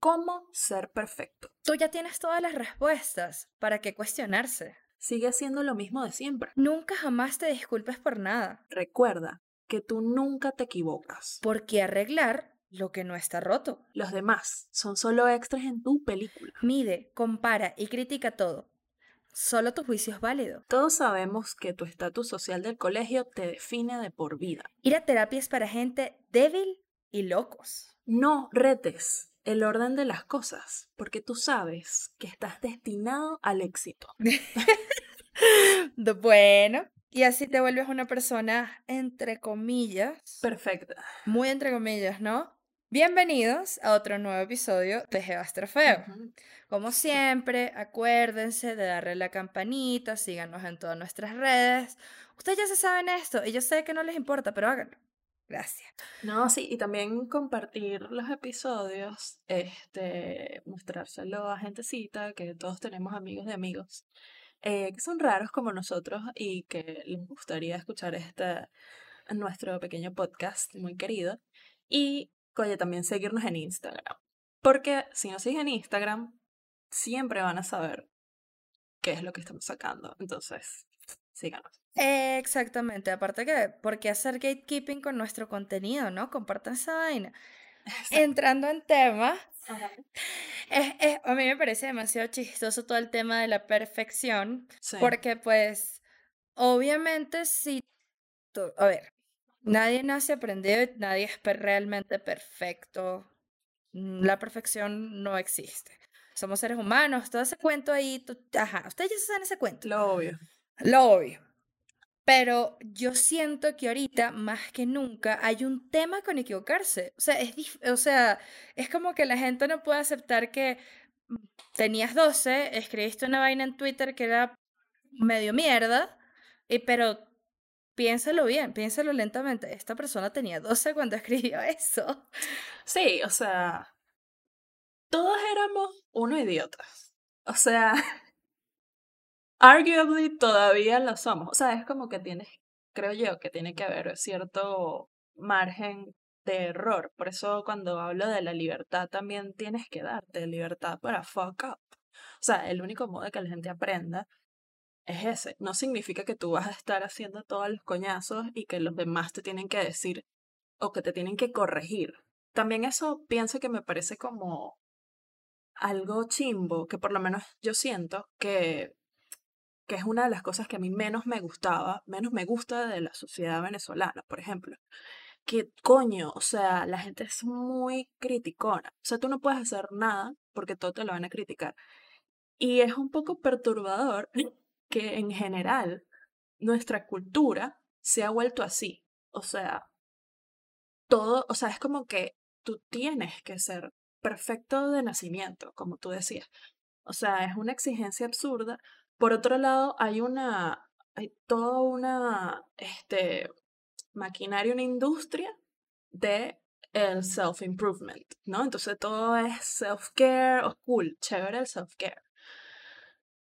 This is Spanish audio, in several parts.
¿Cómo ser perfecto? Tú ya tienes todas las respuestas. ¿Para qué cuestionarse? Sigue siendo lo mismo de siempre. Nunca jamás te disculpes por nada. Recuerda que tú nunca te equivocas. ¿Por qué arreglar lo que no está roto? Los demás son solo extras en tu película. Mide, compara y critica todo. Solo tu juicio es válido. Todos sabemos que tu estatus social del colegio te define de por vida. Ir a terapia es para gente débil y locos. No retes el orden de las cosas, porque tú sabes que estás destinado al éxito. bueno, y así te vuelves una persona, entre comillas. Perfecta. Muy entre comillas, ¿no? Bienvenidos a otro nuevo episodio de Gebaster Feo. Como siempre, acuérdense de darle la campanita, síganos en todas nuestras redes. Ustedes ya se saben esto y yo sé que no les importa, pero háganlo. Gracias. No, sí, y también compartir los episodios, este, mostrárselo a gentecita, que todos tenemos amigos de amigos, eh, que son raros como nosotros y que les gustaría escuchar este, nuestro pequeño podcast muy querido. Y, oye, también seguirnos en Instagram. Porque si nos siguen en Instagram, siempre van a saber qué es lo que estamos sacando. Entonces, síganos. Exactamente, aparte que, ¿por qué hacer gatekeeping con nuestro contenido, no? Compartan esa vaina. Entrando en tema, a mí me parece demasiado chistoso todo el tema de la perfección, porque pues, obviamente si, a ver, nadie nace aprendido y nadie es realmente perfecto. La perfección no existe. Somos seres humanos, todo ese cuento ahí, ajá, ustedes ya saben ese cuento. Lo obvio. Lo obvio. Pero yo siento que ahorita, más que nunca, hay un tema con equivocarse. O sea, es, o sea, es como que la gente no puede aceptar que mm, tenías 12, escribiste una vaina en Twitter que era medio mierda, y, pero piénsalo bien, piénsalo lentamente. Esta persona tenía 12 cuando escribió eso. Sí, o sea, todos éramos unos idiotas. O sea, arguably todavía lo somos. O sea, es como que tienes, creo yo, que tiene que haber cierto margen de error. Por eso cuando hablo de la libertad también tienes que darte libertad para fuck up. O sea, el único modo de que la gente aprenda es ese. No significa que tú vas a estar haciendo todos los coñazos y que los demás te tienen que decir o que te tienen que corregir. También eso pienso que me parece como algo chimbo, que por lo menos yo siento que que es una de las cosas que a mí menos me gustaba, menos me gusta de la sociedad venezolana, por ejemplo. Que coño, o sea, la gente es muy criticona. O sea, tú no puedes hacer nada porque todo te lo van a criticar. Y es un poco perturbador que en general nuestra cultura se ha vuelto así. O sea, todo, o sea, es como que tú tienes que ser perfecto de nacimiento, como tú decías. O sea, es una exigencia absurda por otro lado, hay una, hay toda una, este, maquinaria, una industria de el self-improvement, ¿no? Entonces todo es self-care, o cool, chévere el self-care.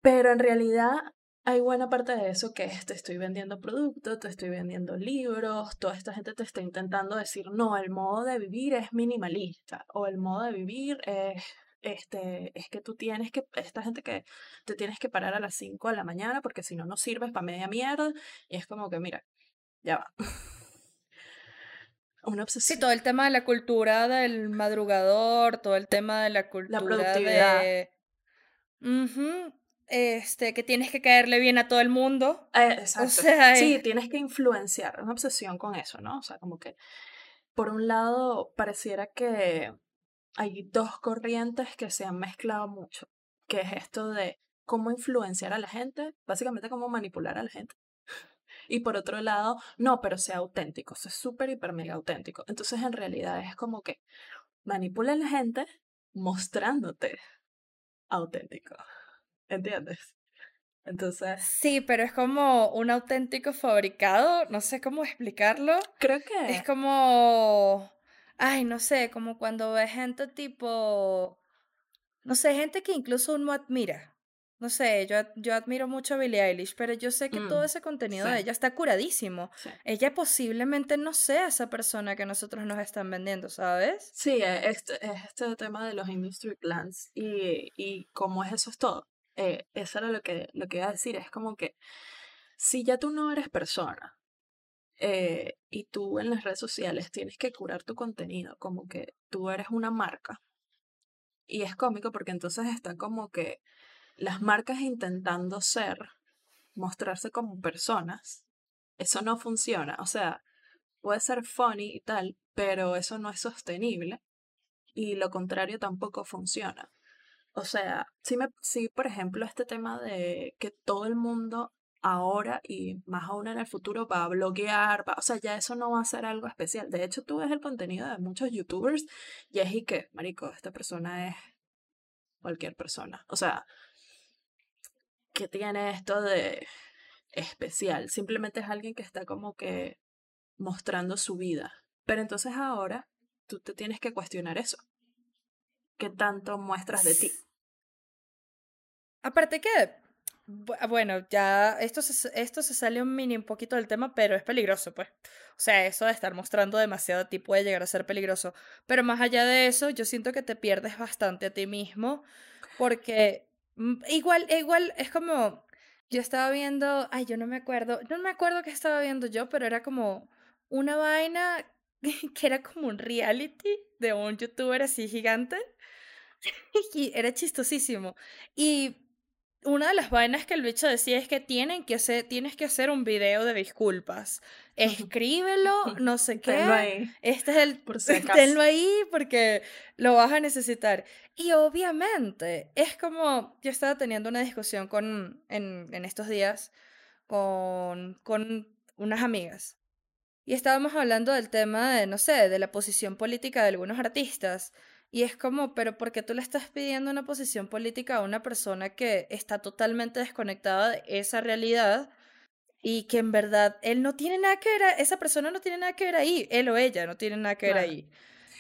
Pero en realidad hay buena parte de eso que es te estoy vendiendo productos, te estoy vendiendo libros, toda esta gente te está intentando decir, no, el modo de vivir es minimalista o el modo de vivir es este, es que tú tienes que, esta gente que te tienes que parar a las 5 de la mañana porque si no, no sirves para media mierda. Y es como que, mira, ya va. Una obsesión. Sí, todo el tema de la cultura del madrugador, todo el tema de la cultura la productividad. de... Este, que tienes que caerle bien a todo el mundo. Eh, exacto. sí, tienes que influenciar, una obsesión con eso, ¿no? O sea, como que, por un lado, pareciera que hay dos corrientes que se han mezclado mucho, que es esto de cómo influenciar a la gente, básicamente cómo manipular a la gente. Y por otro lado, no, pero sea auténtico, sea súper, hiper, mega auténtico. Entonces, en realidad es como que manipula a la gente mostrándote auténtico. ¿Entiendes? Entonces. Sí, pero es como un auténtico fabricado, no sé cómo explicarlo. Creo que. Es como ay, no sé, como cuando ves gente tipo, no sé, gente que incluso uno admira, no sé, yo, yo admiro mucho a Billie Eilish, pero yo sé que todo Mm, ese contenido de ella está curadísimo. sí. Ella posiblemente no sea esa persona que nosotros nos están vendiendo, ¿sabes? Sí, e- este, es este tema de los industry plans y, y cómo es eso es todo. Eh, eso era lo que, lo que iba a decir, es como que si ya tú no eres persona eh, y tú en las redes sociales tienes que curar tu contenido, como que tú eres una marca. Y es cómico porque entonces está como que las marcas intentando ser, mostrarse como personas, eso no funciona. O sea, puede ser funny y tal, pero eso no es sostenible y lo contrario tampoco funciona. O sea, si, me, por ejemplo este tema de que todo el mundo ahora y más aún en el futuro va a bloguear, va- o sea, ya eso no va a ser algo especial. De hecho, tú ves el contenido de muchos youtubers y es y que, marico, esta persona es cualquier persona. O sea, ¿qué tiene esto de especial? Simplemente es alguien que está como que mostrando su vida. Pero entonces ahora tú te tienes que cuestionar eso. ¿Qué tanto muestras de ti? Aparte que, bu- bueno, ya esto se, esto se sale un mini un poquito del tema, pero es peligroso, pues. O sea, eso de estar mostrando demasiado a ti puede llegar a ser peligroso. Pero más allá de eso, yo siento que te pierdes bastante a ti mismo, porque mm, igual, igual es como, yo estaba viendo, ay, yo no me acuerdo, no me acuerdo qué estaba viendo yo, pero era como una vaina que era como un reality de un youtuber así gigante. Y era chistosísimo. Y una de las vainas que el bicho decía es que tienen que hacer, tienes que hacer un video de disculpas. Escríbelo, no sé Tenlo qué. ahí, Este es el, por si tenlo ahí porque lo vas a necesitar. Y obviamente, es como, yo estaba teniendo una discusión con, en, en estos días con, con unas amigas. Y estábamos hablando del tema de, no sé, de la posición política de algunos artistas. Y es como, pero ¿por qué tú le estás pidiendo una posición política a una persona que está totalmente desconectada de esa realidad y que en verdad él no tiene nada que ver, a- esa persona no tiene nada que ver ahí, él o ella no tienen nada que ver Claro. ahí?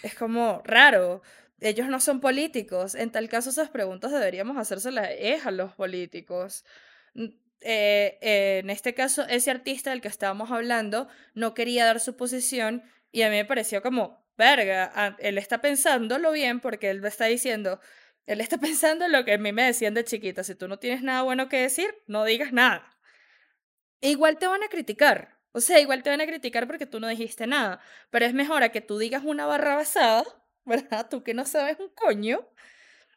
Es como raro. Ellos no son políticos. En tal caso, esas preguntas deberíamos hacérselas es a los políticos. Eh, eh, en este caso, ese artista del que estábamos hablando no quería dar su posición y a mí me pareció como, verga, ah, él está pensándolo bien porque él me está diciendo, él está pensando lo que a mí me decían de chiquita, si tú no tienes nada bueno que decir, no digas nada. E igual te van a criticar. O sea, igual te van a criticar porque tú no dijiste nada. Pero es mejor a que tú digas una barra basada, ¿verdad? Tú que no sabes un coño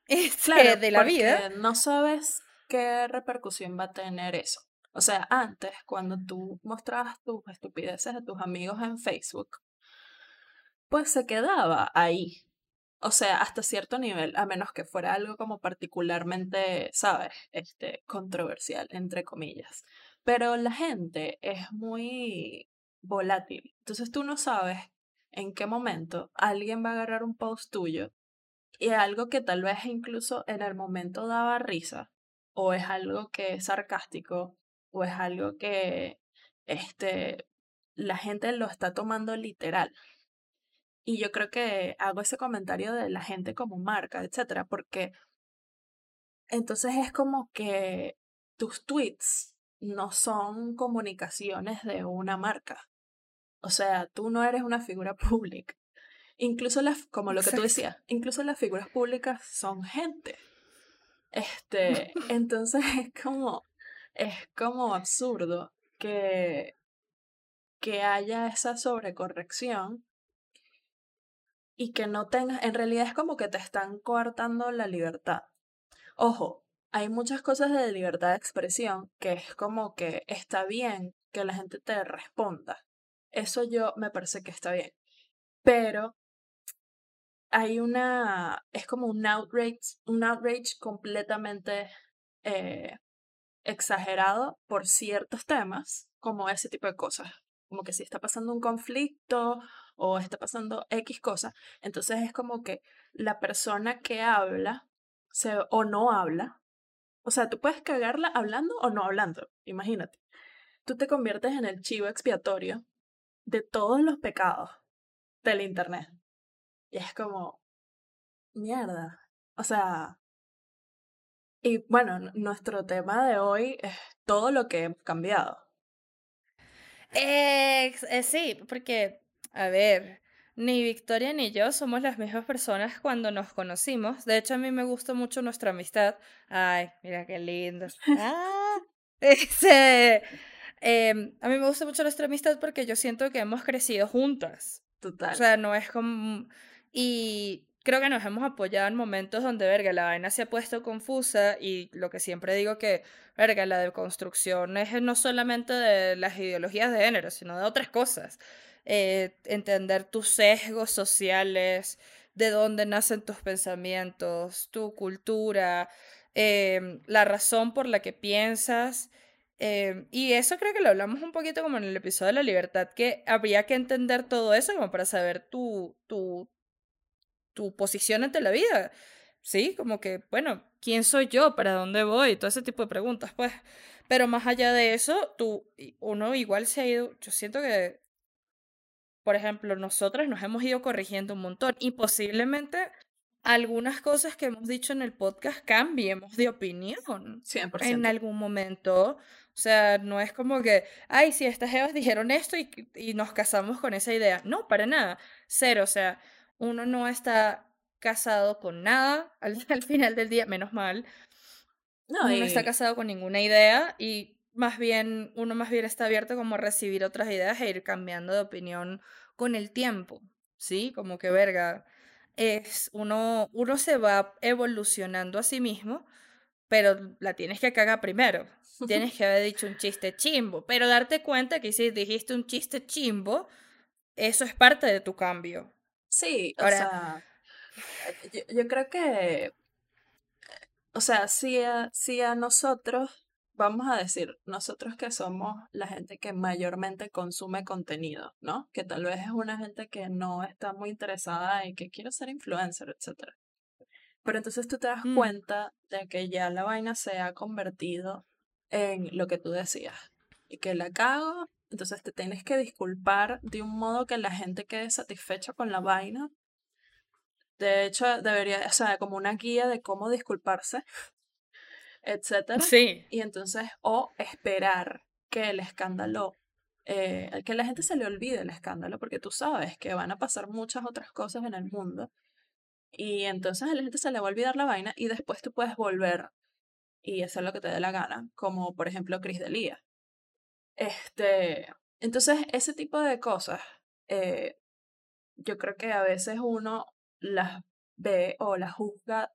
este, Claro, de la vida. no sabes qué repercusión va a tener eso. O sea, antes, cuando tú mostrabas tus estupideces a tus amigos en Facebook, pues se quedaba ahí. O sea, hasta cierto nivel, a menos que fuera algo como particularmente, ¿sabes? Este, controversial, entre comillas. Pero la gente es muy volátil. Entonces tú no sabes en qué momento alguien va a agarrar un post tuyo y algo que tal vez incluso en el momento daba risa, o es algo que es sarcástico, o es algo que este, la gente lo está tomando literal. Y yo creo que hago ese comentario de la gente como marca, etcétera, porque entonces es como que tus tweets no son comunicaciones de una marca. O sea, tú no eres una figura pública. Incluso las, como lo que tú decías, incluso las figuras públicas son gente. Este, entonces es como, es como absurdo que, que haya esa sobrecorrección y que no tengas, en realidad es como que te están coartando la libertad. Ojo, hay muchas cosas de libertad de expresión que es como que está bien que la gente te responda. Eso yo me parece que está bien. Pero hay una, es como un outrage, un outrage completamente eh, exagerado por ciertos temas, como ese tipo de cosas. Como que si está pasando un conflicto o está pasando X cosa, entonces es como que la persona que habla se, o no habla, o sea, tú puedes cagarla hablando o no hablando, imagínate. Tú te conviertes en el chivo expiatorio de todos los pecados del Internet. Y es como, mierda. O sea, Y bueno, nuestro tema de hoy es todo lo que hemos cambiado. Eh, sí, porque, a ver, ni Victoria ni yo somos las mismas personas cuando nos conocimos. De hecho, a mí me gusta mucho nuestra amistad. Ay, mira qué lindo. Ah, ese, em, a mí me gusta mucho nuestra amistad porque yo siento que hemos crecido juntas. Total. O sea, no es como... Y creo que nos hemos apoyado en momentos donde, verga, la vaina se ha puesto confusa y lo que siempre digo que, verga, la deconstrucción es no solamente de las ideologías de género, sino de otras cosas. Eh, entender tus sesgos sociales, de dónde nacen tus pensamientos, tu cultura, em, la razón por la que piensas. Em, y eso creo que lo hablamos un poquito como en el episodio de la libertad, que habría que entender todo eso como para saber tu, tu, tu posición ante la vida. Sí, como que, bueno, ¿quién soy yo? ¿Para dónde voy? Todo ese tipo de preguntas, pues. Pero más allá de eso, tú, uno igual se ha ido, yo siento que, por ejemplo, nosotras nos hemos ido corrigiendo un montón y posiblemente algunas cosas que hemos dicho en el podcast cambiemos de opinión 100%. en algún momento. O sea, no es como que, ay, si estas evas dijeron esto y, y nos casamos con esa idea. No, para nada. Cero. O sea, uno no está casado con nada al, final del día, menos mal. No, uno no está casado con ninguna idea y más bien, uno más bien está abierto como a recibir otras ideas e ir cambiando de opinión con el tiempo, ¿sí? Como que verga, es uno, uno se va evolucionando a sí mismo, pero la tienes que cagar primero. Tienes que haber dicho un chiste chimbo, pero darte cuenta que si dijiste un chiste chimbo, eso es parte de tu cambio. Sí, o sea, yo, creo que, o sea, si a, si a nosotros, vamos a decir, nosotros que somos la gente que mayormente consume contenido, ¿no? Que tal vez es una gente que no está muy interesada y que quiere ser influencer, etc. Pero entonces tú te das mm. cuenta de que ya la vaina se ha convertido en lo que tú decías. Y que la cago entonces te tienes que disculpar de un modo que la gente quede satisfecha con la vaina. De hecho, debería, o sea, como una guía de cómo disculparse, etcétera. Sí. Y entonces, o esperar que el escándalo, eh, que la gente se le olvide el escándalo, porque tú sabes que van a pasar muchas otras cosas en el mundo. Y entonces a la gente se le va a olvidar la vaina y después tú puedes volver y hacer lo que te dé la gana, como por ejemplo Chris Delia. Este, entonces, ese tipo de cosas, eh, yo creo que a veces uno las ve o las juzga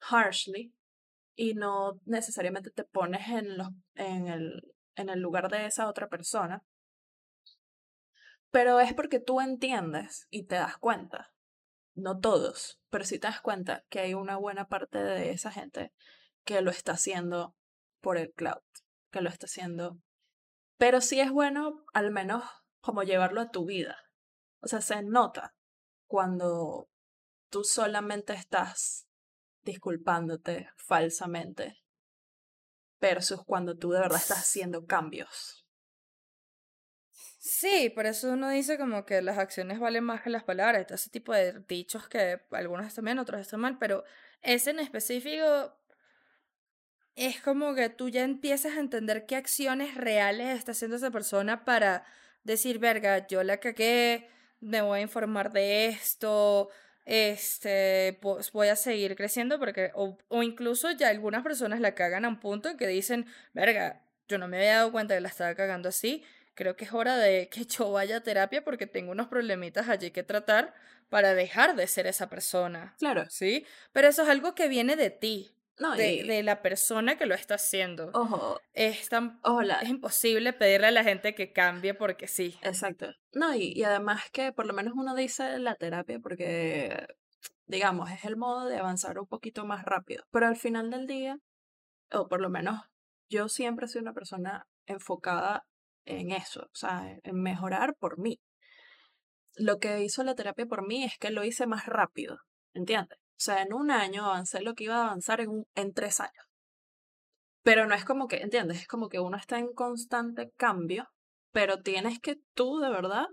harshly y no necesariamente te pones en, los, en, el, en el lugar de esa otra persona. Pero es porque tú entiendes y te das cuenta, no todos, pero sí te das cuenta que hay una buena parte de esa gente que lo está haciendo por el cloud, que lo está haciendo pero sí es bueno al menos como llevarlo a tu vida. O sea, se nota cuando tú solamente estás disculpándote falsamente versus cuando tú de verdad estás haciendo cambios. Sí, por eso uno dice como que las acciones valen más que las palabras, ese tipo de dichos que algunos están bien, otros están mal, pero ese en específico es como que tú ya empiezas a entender qué acciones reales está haciendo esa persona para decir, verga, yo la cagué, me voy a informar de esto, este, pues voy a seguir creciendo porque, o, o incluso ya algunas personas la cagan a un punto en que dicen, verga, yo no me había dado cuenta que la estaba cagando así, creo que es hora de que yo vaya a terapia porque tengo unos problemitas allí que tratar para dejar de ser esa persona. Claro. ¿Sí? Pero eso es algo que viene de ti de, la persona que lo está haciendo. Ojo. Es, tan, es imposible pedirle a la gente que cambie porque sí. Exacto. No, y, y además que por lo menos uno dice la terapia porque, digamos, es el modo de avanzar un poquito más rápido. Pero al final del día, o por lo menos yo siempre soy una persona enfocada en eso, o sea, en mejorar por mí. Lo que hizo la terapia por mí es que lo hice más rápido, ¿entiendes? O sea, en un año avancé lo que iba a avanzar en, en tres años. Pero no es como que, ¿entiendes? Es como que uno está en constante cambio, pero tienes que tú de verdad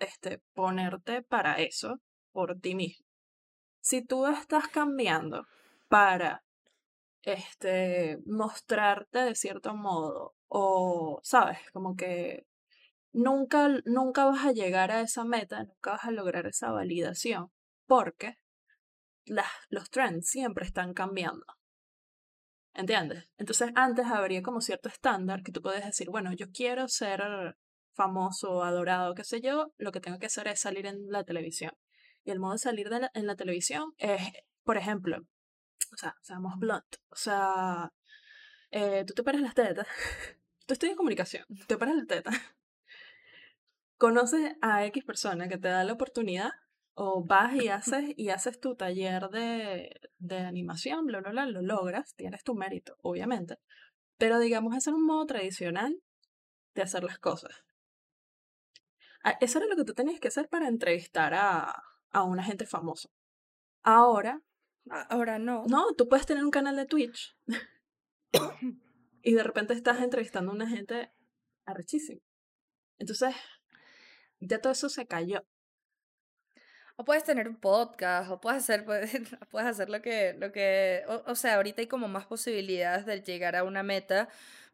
este, ponerte para eso por ti mismo. Si tú estás cambiando para este, mostrarte de cierto modo o, sabes, como que nunca, nunca vas a llegar a esa meta, nunca vas a lograr esa validación, porque las, los trends siempre están cambiando. ¿Entiendes? Entonces antes habría como cierto estándar que tú puedes decir, bueno, yo quiero ser famoso, adorado, qué sé yo, lo que tengo que hacer es salir en la televisión. Y el modo de salir de en la televisión es, por ejemplo, o sea, seamos blunt, o sea, eh, tú te paras las tetas, tú estudias comunicación, te paras las tetas, conoces a X persona que te da la oportunidad o vas y haces, y haces tu taller de, de animación, bla, bla, bla, lo logras, tienes tu mérito, obviamente. Pero digamos, es en un modo tradicional de hacer las cosas. Ah, eso era lo que tú tenías que hacer para entrevistar a, a una gente famosa. Ahora. Ahora no. No, tú puedes tener un canal de Twitch. y de repente estás entrevistando a una gente arrechísima. Entonces, ya todo eso se cayó. O puedes tener un podcast, o puedes hacer, puedes, puedes hacer lo que, lo que, o, sea, ahorita hay como más posibilidades de llegar a una meta,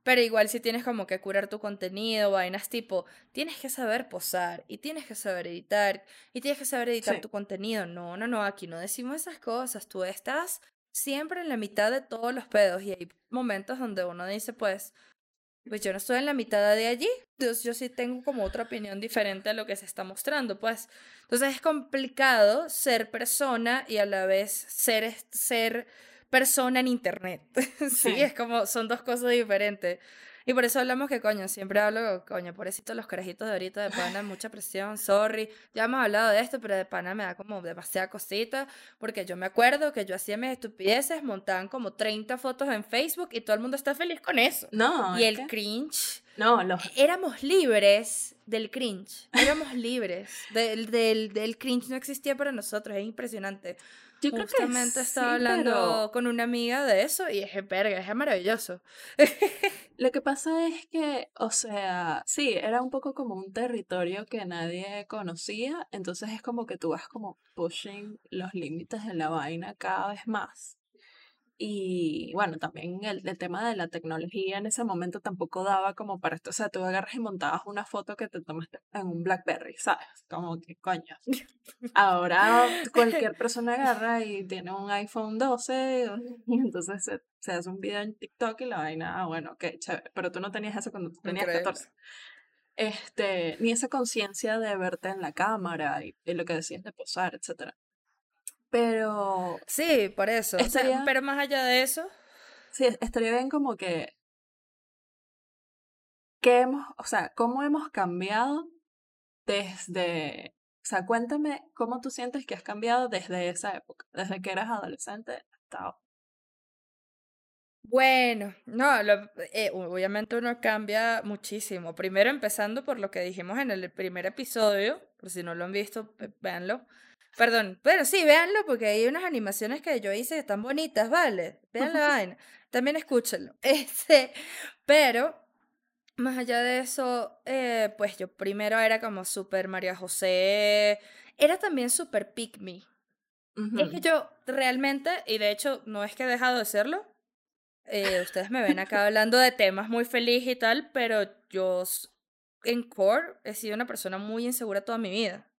pero igual si tienes como que curar tu contenido, vainas tipo, tienes que saber posar, y tienes que saber editar, y tienes que saber editar tu contenido. No, no, no, aquí no decimos esas cosas, tú estás siempre en la mitad de todos los pedos, y hay momentos donde uno dice, pues, pues yo no estoy en la mitad de allí, entonces yo sí tengo como otra opinión diferente a lo que se está mostrando, pues. Entonces es complicado ser persona y a la vez ser, ser persona en internet. sí, es como, son dos cosas diferentes. Y por eso hablamos que, coño, siempre hablo, coño, pobrecito los carajitos de ahorita de pana, mucha presión, sorry. Ya hemos hablado de esto, pero de pana me da como demasiada cosita, porque yo me acuerdo que yo hacía mis estupideces, montaban como 30 fotos en Facebook y todo el mundo está feliz con eso. No. Y el cringe. No, los... Éramos libres del cringe. Éramos libres. Del, del, del cringe no existía para nosotros, es impresionante. Yo creo Justamente estaba hablando con una amiga de eso y es verga, es maravilloso. Lo que pasa es que, o sea, sí, era un poco como un territorio que nadie conocía, entonces es como que tú vas como pushing los límites de la vaina cada vez más. Y bueno, también el, el, tema de la tecnología en ese momento tampoco daba como para esto. O sea, tú agarras y montabas una foto que te tomaste en un Blackberry, ¿sabes? Como que coño. Ahora cualquier persona agarra y tiene un iPhone 12 y entonces se, hace un video en TikTok y la vaina, ah, bueno, ok, chévere. Pero tú no tenías eso cuando tú tenías 14. Este, ni esa conciencia de verte en la cámara y, y, lo que decías de posar, etcétera. Pero. Sí, por eso. pero más allá de eso. Sí, estaría bien como que. ¿Qué hemos, o sea, cómo hemos cambiado desde. O sea, cuéntame cómo tú sientes que has cambiado desde esa época, desde que eras adolescente hasta ahora. Bueno, no, eh, obviamente uno cambia muchísimo. Primero empezando por lo que dijimos en el primer episodio, por si no lo han visto, véanlo. Perdón, pero sí, véanlo porque hay unas animaciones que yo hice que están bonitas, ¿vale? Vean la vaina. También escúchenlo. Este, pero, más allá de eso, eh, pues yo primero era como súper María José. Era también súper pick me. Es que yo realmente, y de hecho no es que he dejado de serlo, eh, ustedes me ven acá hablando de temas muy feliz y tal, pero yo en core he sido una persona muy insegura toda mi vida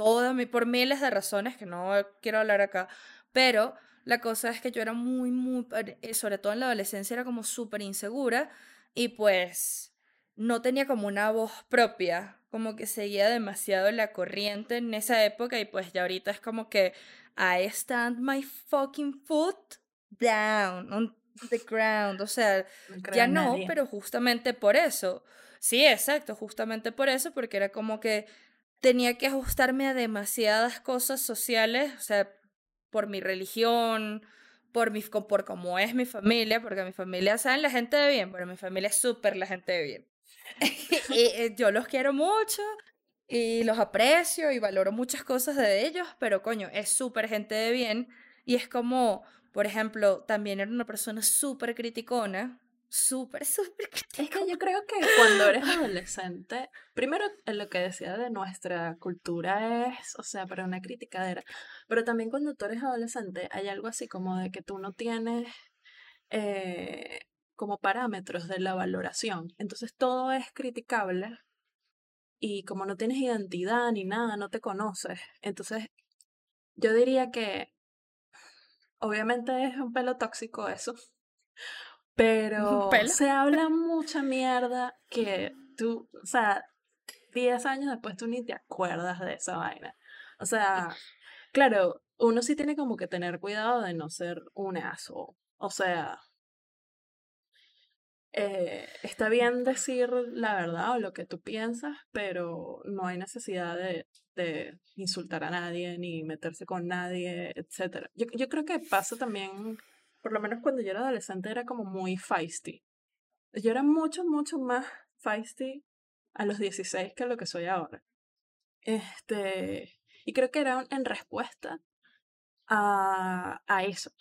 toda mi, por miles de razones que no quiero hablar acá, pero la cosa es que yo era muy, muy, eh, sobre todo en la adolescencia, era como súper insegura y pues no tenía como una voz propia, como que seguía demasiado la corriente en esa época y pues ya ahorita es como que I stand my fucking foot down on the ground, o sea, ya no, pero justamente por eso. Sí, exacto, justamente por eso, porque era como que tenía que ajustarme a demasiadas cosas sociales, o sea, por mi religión, por, mi, por cómo es mi familia, porque mi familia, ¿saben? La gente de bien, pero mi familia es súper la gente de bien. y, eh, yo los quiero mucho y los aprecio y valoro muchas cosas de ellos, pero coño, es súper gente de bien y es como, por ejemplo, también era una persona súper criticona súper, súper Es que yo creo que cuando eres adolescente, primero lo que decía de nuestra cultura es, o sea, para una criticadera, pero también cuando tú eres adolescente hay algo así como de que tú no tienes eh, como parámetros de la valoración. Entonces todo es criticable y como no tienes identidad ni nada, no te conoces. Entonces yo diría que obviamente es un pelo tóxico eso, pero se habla mucha mierda que tú, o sea, 10 años después tú ni te acuerdas de esa vaina. O sea, claro, uno sí tiene como que tener cuidado de no ser un aso. O sea, eh, está bien decir la verdad o lo que tú piensas, pero no hay necesidad de, de insultar a nadie ni meterse con nadie, etc. Yo, yo creo que pasa también, por lo menos cuando yo era adolescente, era como muy feisty. Yo era mucho, mucho más feisty a los 16 que lo que soy ahora. Este, y creo que era en respuesta a, a eso,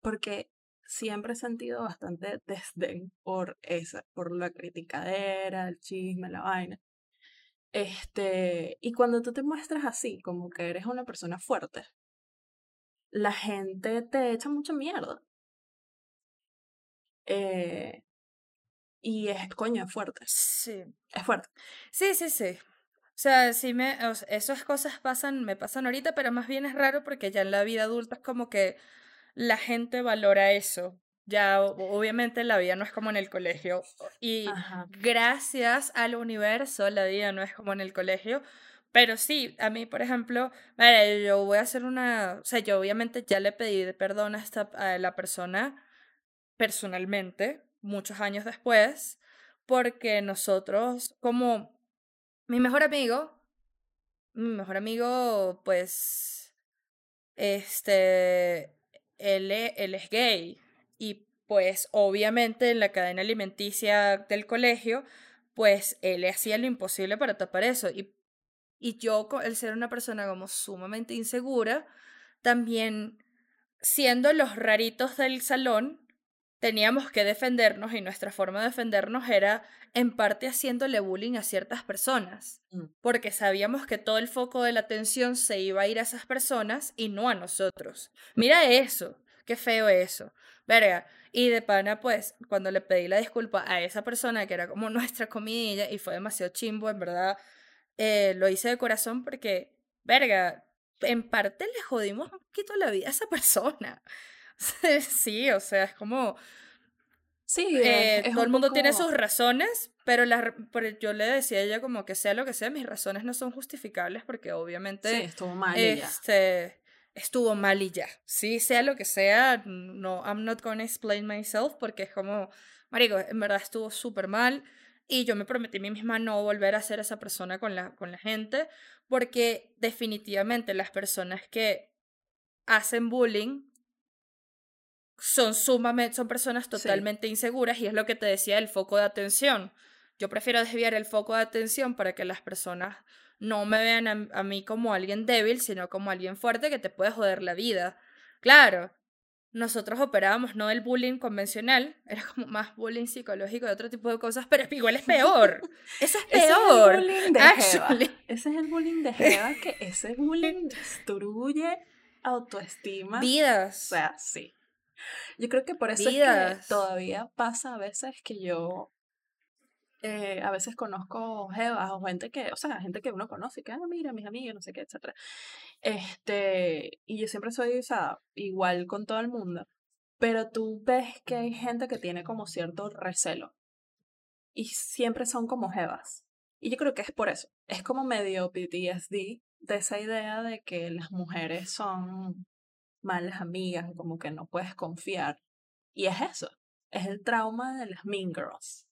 porque siempre he sentido bastante desdén por esa, por la criticadera, el chisme, la vaina. Este, y cuando tú te muestras así, como que eres una persona fuerte, la gente te echa mucha mierda. Eh, y es, coño, es fuerte. Sí. Es fuerte. Sí, sí, sí. O sea, sí me, esas cosas pasan, me pasan ahorita, pero más bien es raro porque ya en la vida adulta es como que la gente valora eso. Ya, obviamente la vida no es como en el colegio. Y gracias al universo, la vida no es como en el colegio. Pero sí, a mí, por ejemplo, yo voy a hacer una, o sea, yo obviamente ya le pedí perdón a, esta, a la persona personalmente, muchos años después, porque nosotros, como mi mejor amigo, mi mejor amigo, pues, este, él, e, él es gay y pues obviamente en la cadena alimenticia del colegio, pues él hacía lo imposible para tapar eso. Y, y yo, el ser una persona como sumamente insegura, también siendo los raritos del salón, teníamos que defendernos y nuestra forma de defendernos era en parte haciéndole bullying a ciertas personas, mm. porque sabíamos que todo el foco de la atención se iba a ir a esas personas y no a nosotros. Mira eso, qué feo eso. Verga, y de pana, pues, cuando le pedí la disculpa a esa persona que era como nuestra comidilla y fue demasiado chimbo, en verdad, eh, lo hice de corazón porque, verga, en parte le jodimos un poquito la vida a esa persona. sí, o sea, es como... Sí, eh, todo el mundo tiene sus razones, pero, la, yo le decía a ella como que sea lo que sea, mis razones no son justificables porque obviamente... Sí, estuvo mal y ya. Este, estuvo mal y ya. Sí, sea lo que sea, no, I'm not gonna explain myself porque es como, marico, en verdad estuvo súper mal y yo me prometí a mí misma no volver a ser esa persona con la, con la gente porque definitivamente las personas que hacen bullying son sumamente, son personas totalmente inseguras y es lo que te decía el foco de atención. Yo prefiero desviar el foco de atención para que las personas no me vean a, mí como alguien débil, sino como alguien fuerte que te puede joder la vida. Claro, nosotros operábamos no el bullying convencional, era como más bullying psicológico de otro tipo de cosas, pero igual es peor. Eso es peor. Ese es el bullying de Jeva, que ese bullying destruye autoestima. Vidas. O sea, sí. Yo creo que por eso es que todavía pasa a veces que yo eh, a veces conozco jevas o gente que, o sea, gente que uno conoce, que, ah, mira, mis amigas, no sé qué, etcétera. Este, y yo siempre soy, o sea, igual con todo el mundo, pero tú ves que hay gente que tiene como cierto recelo y siempre son como jevas. Y yo creo que es por eso. Es como medio PTSD de esa idea de que las mujeres son malas amigas, como que no puedes confiar. Y es eso, es el trauma de las Mean Girls,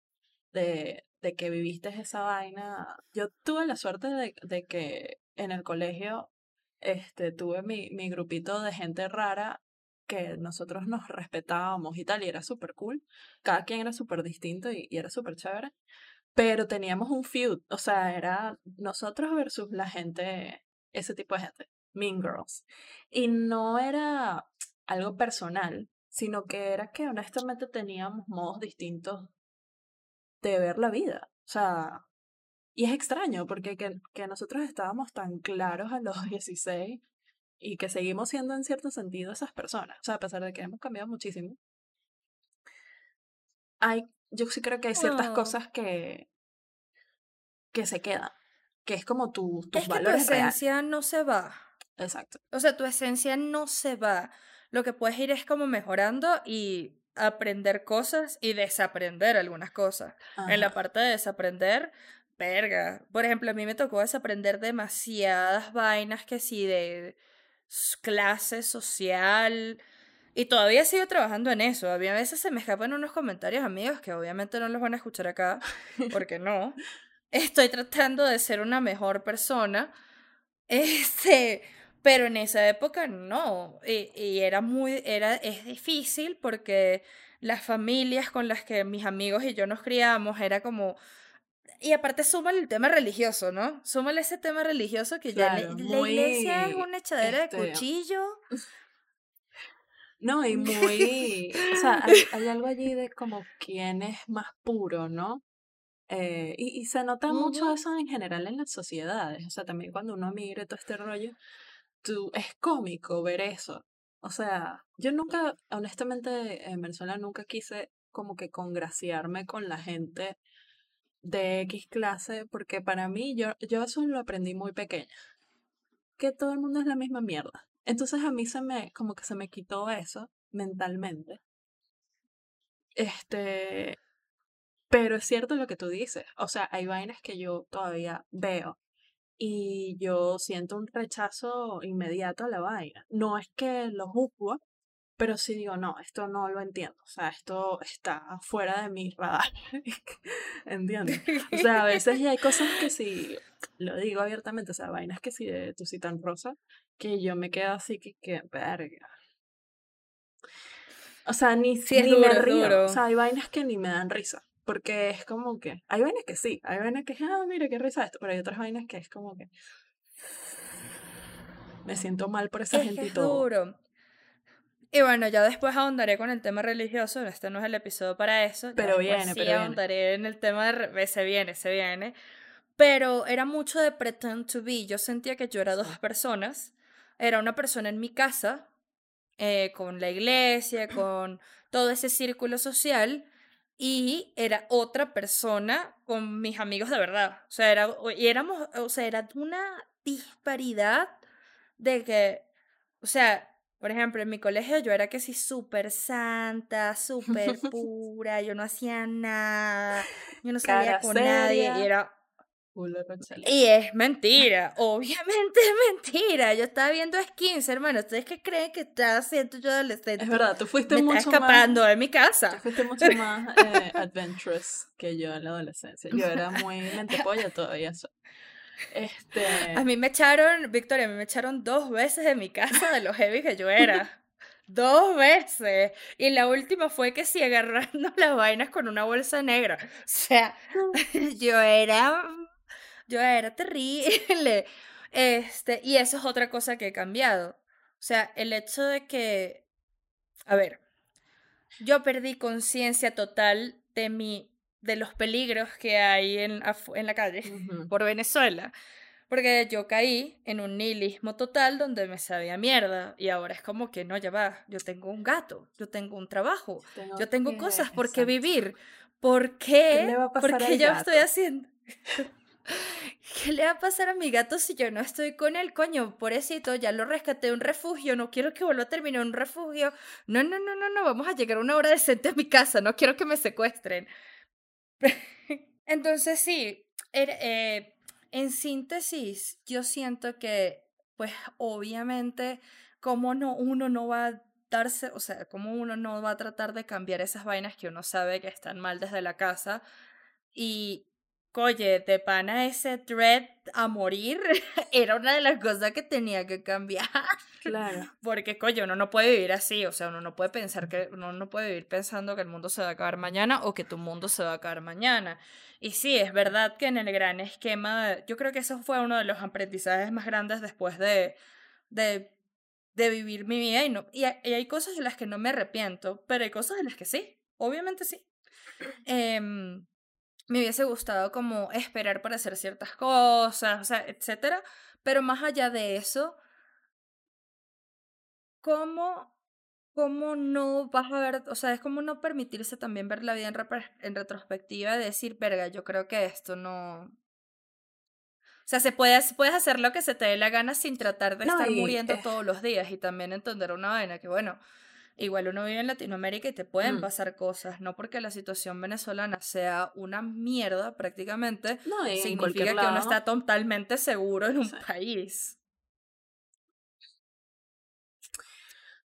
de, de que viviste esa vaina. Yo tuve la suerte de, de que en el colegio este, tuve mi, mi grupito de gente rara que nosotros nos respetábamos y tal, y era súper cool. Cada quien era súper distinto y, y era súper chévere. Pero teníamos un feud, o sea, era nosotros versus la gente, ese tipo de gente. Mean Girls. Y no era algo personal, sino que era que honestamente teníamos modos distintos de ver la vida. O sea, y es extraño porque que, que nosotros estábamos tan claros a los 16 y que seguimos siendo en cierto sentido esas personas. O sea, a pesar de que hemos cambiado muchísimo, hay, yo sí creo que hay ciertas cosas que, que se quedan, que es como tu, tus es que tu esencia no se va. Exacto. O sea, tu esencia no se va. Lo que puedes ir es como mejorando y aprender cosas y desaprender algunas cosas. En la parte de desaprender, verga. Por ejemplo, a mí me tocó desaprender demasiadas vainas que sí de clase social. Y todavía sigo trabajando en eso. A veces se me escapan unos comentarios amigos que obviamente no los van a escuchar acá, porque no. Estoy tratando de ser una mejor persona. Este, pero en esa época no. Y, era muy, era, es difícil porque las familias con las que mis amigos y yo nos criamos era como... Y aparte súmale el tema religioso, ¿no? Súmale ese tema religioso que ya la, iglesia es una echadera de este cuchillo. No, y muy... o sea, hay, algo allí de como quién es más puro, ¿no? Eh, y, y, se nota mucho eso en general en las sociedades. O sea, también cuando uno mire todo este rollo, tú, es cómico ver eso. O sea, yo nunca, honestamente, en Venezuela nunca quise como que congraciarme con la gente de X clase, porque para mí, yo, yo eso lo aprendí muy pequeña, que todo el mundo es la misma mierda. Entonces a mí se me, como que se me quitó eso mentalmente. Este, pero es cierto lo que tú dices. O sea, hay vainas que yo todavía veo y yo siento un rechazo inmediato a la vaina. No es que lo juzgo, pero sí digo, no, esto no lo entiendo. O sea, esto está fuera de mi radar. ¿Entiendes? O sea, a veces ya hay cosas que sí, lo digo abiertamente, o sea, vainas que sí de tu cita rosa, que yo me quedo así que, que verga. O sea, ni, ni me río. O sea, hay vainas que ni me dan risa. Porque es como que, hay vainas que sí, hay vainas que, ah, mira qué risa esto, pero hay otras vainas que es como que me siento mal por esa gente y todo. Duro. Y bueno, ya después ahondaré con el tema religioso, este no es el episodio para eso. Pero viene, sí pero ahondaré en el tema de, se viene, se viene. Pero era mucho de pretend to be, yo sentía que yo era dos personas, era una persona en mi casa, eh, con la iglesia, con todo ese círculo social, y era otra persona con mis amigos de verdad. O sea, era, y éramos, o sea, era una disparidad de que, o sea, por ejemplo, en mi colegio yo era que sí súper santa, súper pura, yo no hacía nada, yo no salía con nadie y era y es mentira, obviamente es mentira. Yo estaba viendo skins, hermano. ¿Ustedes qué creen que estaba haciendo yo adolescente? Es verdad, tú fuiste Me mucho escapando de mi casa. Tú fuiste mucho más eh, adventurous que yo en la adolescencia. Yo era muy lentepolla todavía. Este... A mí me echaron, Victoria, a mí me echaron dos veces de mi casa de lo heavy que yo era. Dos veces. Y la última fue que sí, agarrando las vainas con una bolsa negra. O sea, yo era yo era terrible. Este, y eso es otra cosa que he cambiado. O sea, el hecho de que, a ver, yo perdí conciencia total de mi, de los peligros que hay en, en la calle por Venezuela. Porque yo caí en un nihilismo total donde me sabía mierda. Y ahora es como que no, ya va. Yo tengo un gato, yo tengo un trabajo, yo tengo cosas por qué vivir. ¿Por qué? ¿Por qué yo estoy haciendo? ¿Qué le va a pasar a mi gato si yo no estoy con él? Coño, pobrecito, ya lo rescaté de un refugio, no quiero que vuelva a terminar un refugio. No, no, no, no, no, vamos a llegar a una hora decente a mi casa, no quiero que me secuestren. Entonces sí, er, eh, en síntesis, yo siento que, pues obviamente, como no, uno no va a darse, o sea, como uno no va a tratar de cambiar esas vainas que uno sabe que están mal desde la casa y Oye, de pana ese thread a morir era una de las cosas que tenía que cambiar. Claro. Porque, coño, uno no puede vivir así. O sea, uno no puede pensar que, uno no puede vivir pensando que el mundo se va a acabar mañana o que tu mundo se va a acabar mañana. Y sí, es verdad que en el gran esquema, yo creo que eso fue uno de los aprendizajes más grandes después de, de, de vivir mi vida. Y, no, y, hay cosas de las que no me arrepiento, pero hay cosas de las que sí. Obviamente sí. Eh, me hubiese gustado como esperar para hacer ciertas cosas, o sea, etcétera. Pero más allá de eso, ¿cómo como no vas a ver, o sea, es como no permitirse también ver la vida en, en retrospectiva y decir, verga, yo creo que esto no, o sea, se puede, puedes hacer lo que se te dé la gana sin tratar de estar muriendo todos los días y también entender una vaina que, bueno, igual uno vive en Latinoamérica y te pueden mm. pasar cosas, no porque la situación venezolana sea una mierda prácticamente, no, significa que uno está totalmente seguro en un país.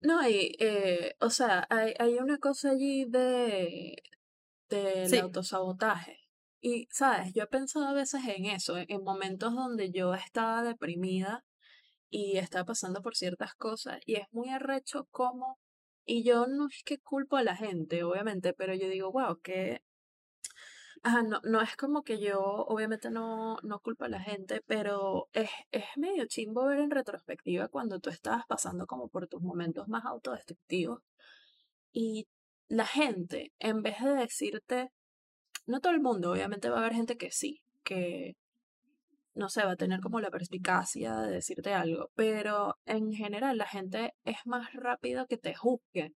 No, y, eh, o sea, hay, hay una cosa allí de del autosabotaje. Y, sabes, yo he pensado a veces en eso, en momentos donde yo estaba deprimida y estaba pasando por ciertas cosas, y es muy arrecho como, y yo no es que culpo a la gente, obviamente, pero yo digo, wow, que Ajá, no, no es como que yo, obviamente no, no culpo a la gente, pero es, es medio chimbo ver en retrospectiva cuando tú estabas pasando como por tus momentos más autodestructivos y la gente, en vez de decirte, no todo el mundo, obviamente va a haber gente que sí, que no sé, va a tener como la perspicacia de decirte algo, pero en general la gente es más rápida que te juzgue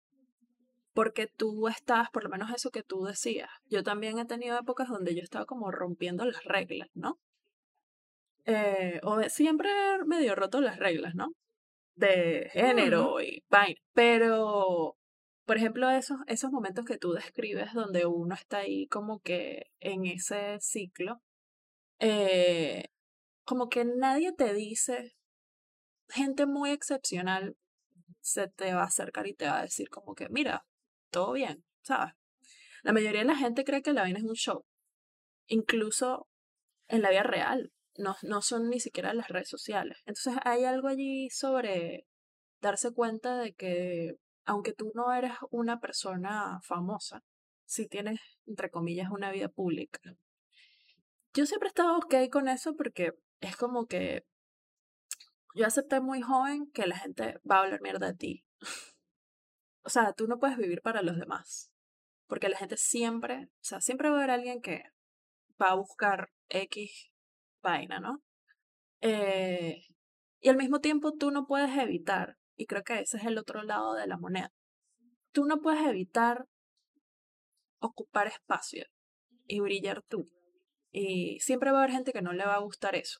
porque tú estás, por lo menos eso que tú decías, yo también he tenido épocas donde yo estaba como rompiendo las reglas, ¿no? Eh, o siempre medio roto las reglas, ¿no? De género y vaina. Pero, por ejemplo, esos, esos momentos que tú describes donde uno está ahí como que en ese ciclo, eh, como que nadie te dice, gente muy excepcional se te va a acercar y te va a decir como que, mira, todo bien, ¿sabes? La mayoría de la gente cree que la vaina es un show. Incluso en la vida real. No, no son ni siquiera las redes sociales. Entonces hay algo allí sobre darse cuenta de que aunque tú no eres una persona famosa, si tienes, entre comillas, una vida pública. Yo siempre he estado ok con eso porque es como que yo acepté muy joven que la gente va a hablar mierda de ti. O sea, tú no puedes vivir para los demás. Porque la gente siempre, o sea, siempre va a haber alguien que va a buscar X vaina, ¿no? Eh, y al mismo tiempo tú no puedes evitar, y creo que ese es el otro lado de la moneda, tú no puedes evitar ocupar espacio y brillar tú. Y siempre va a haber gente que no le va a gustar eso.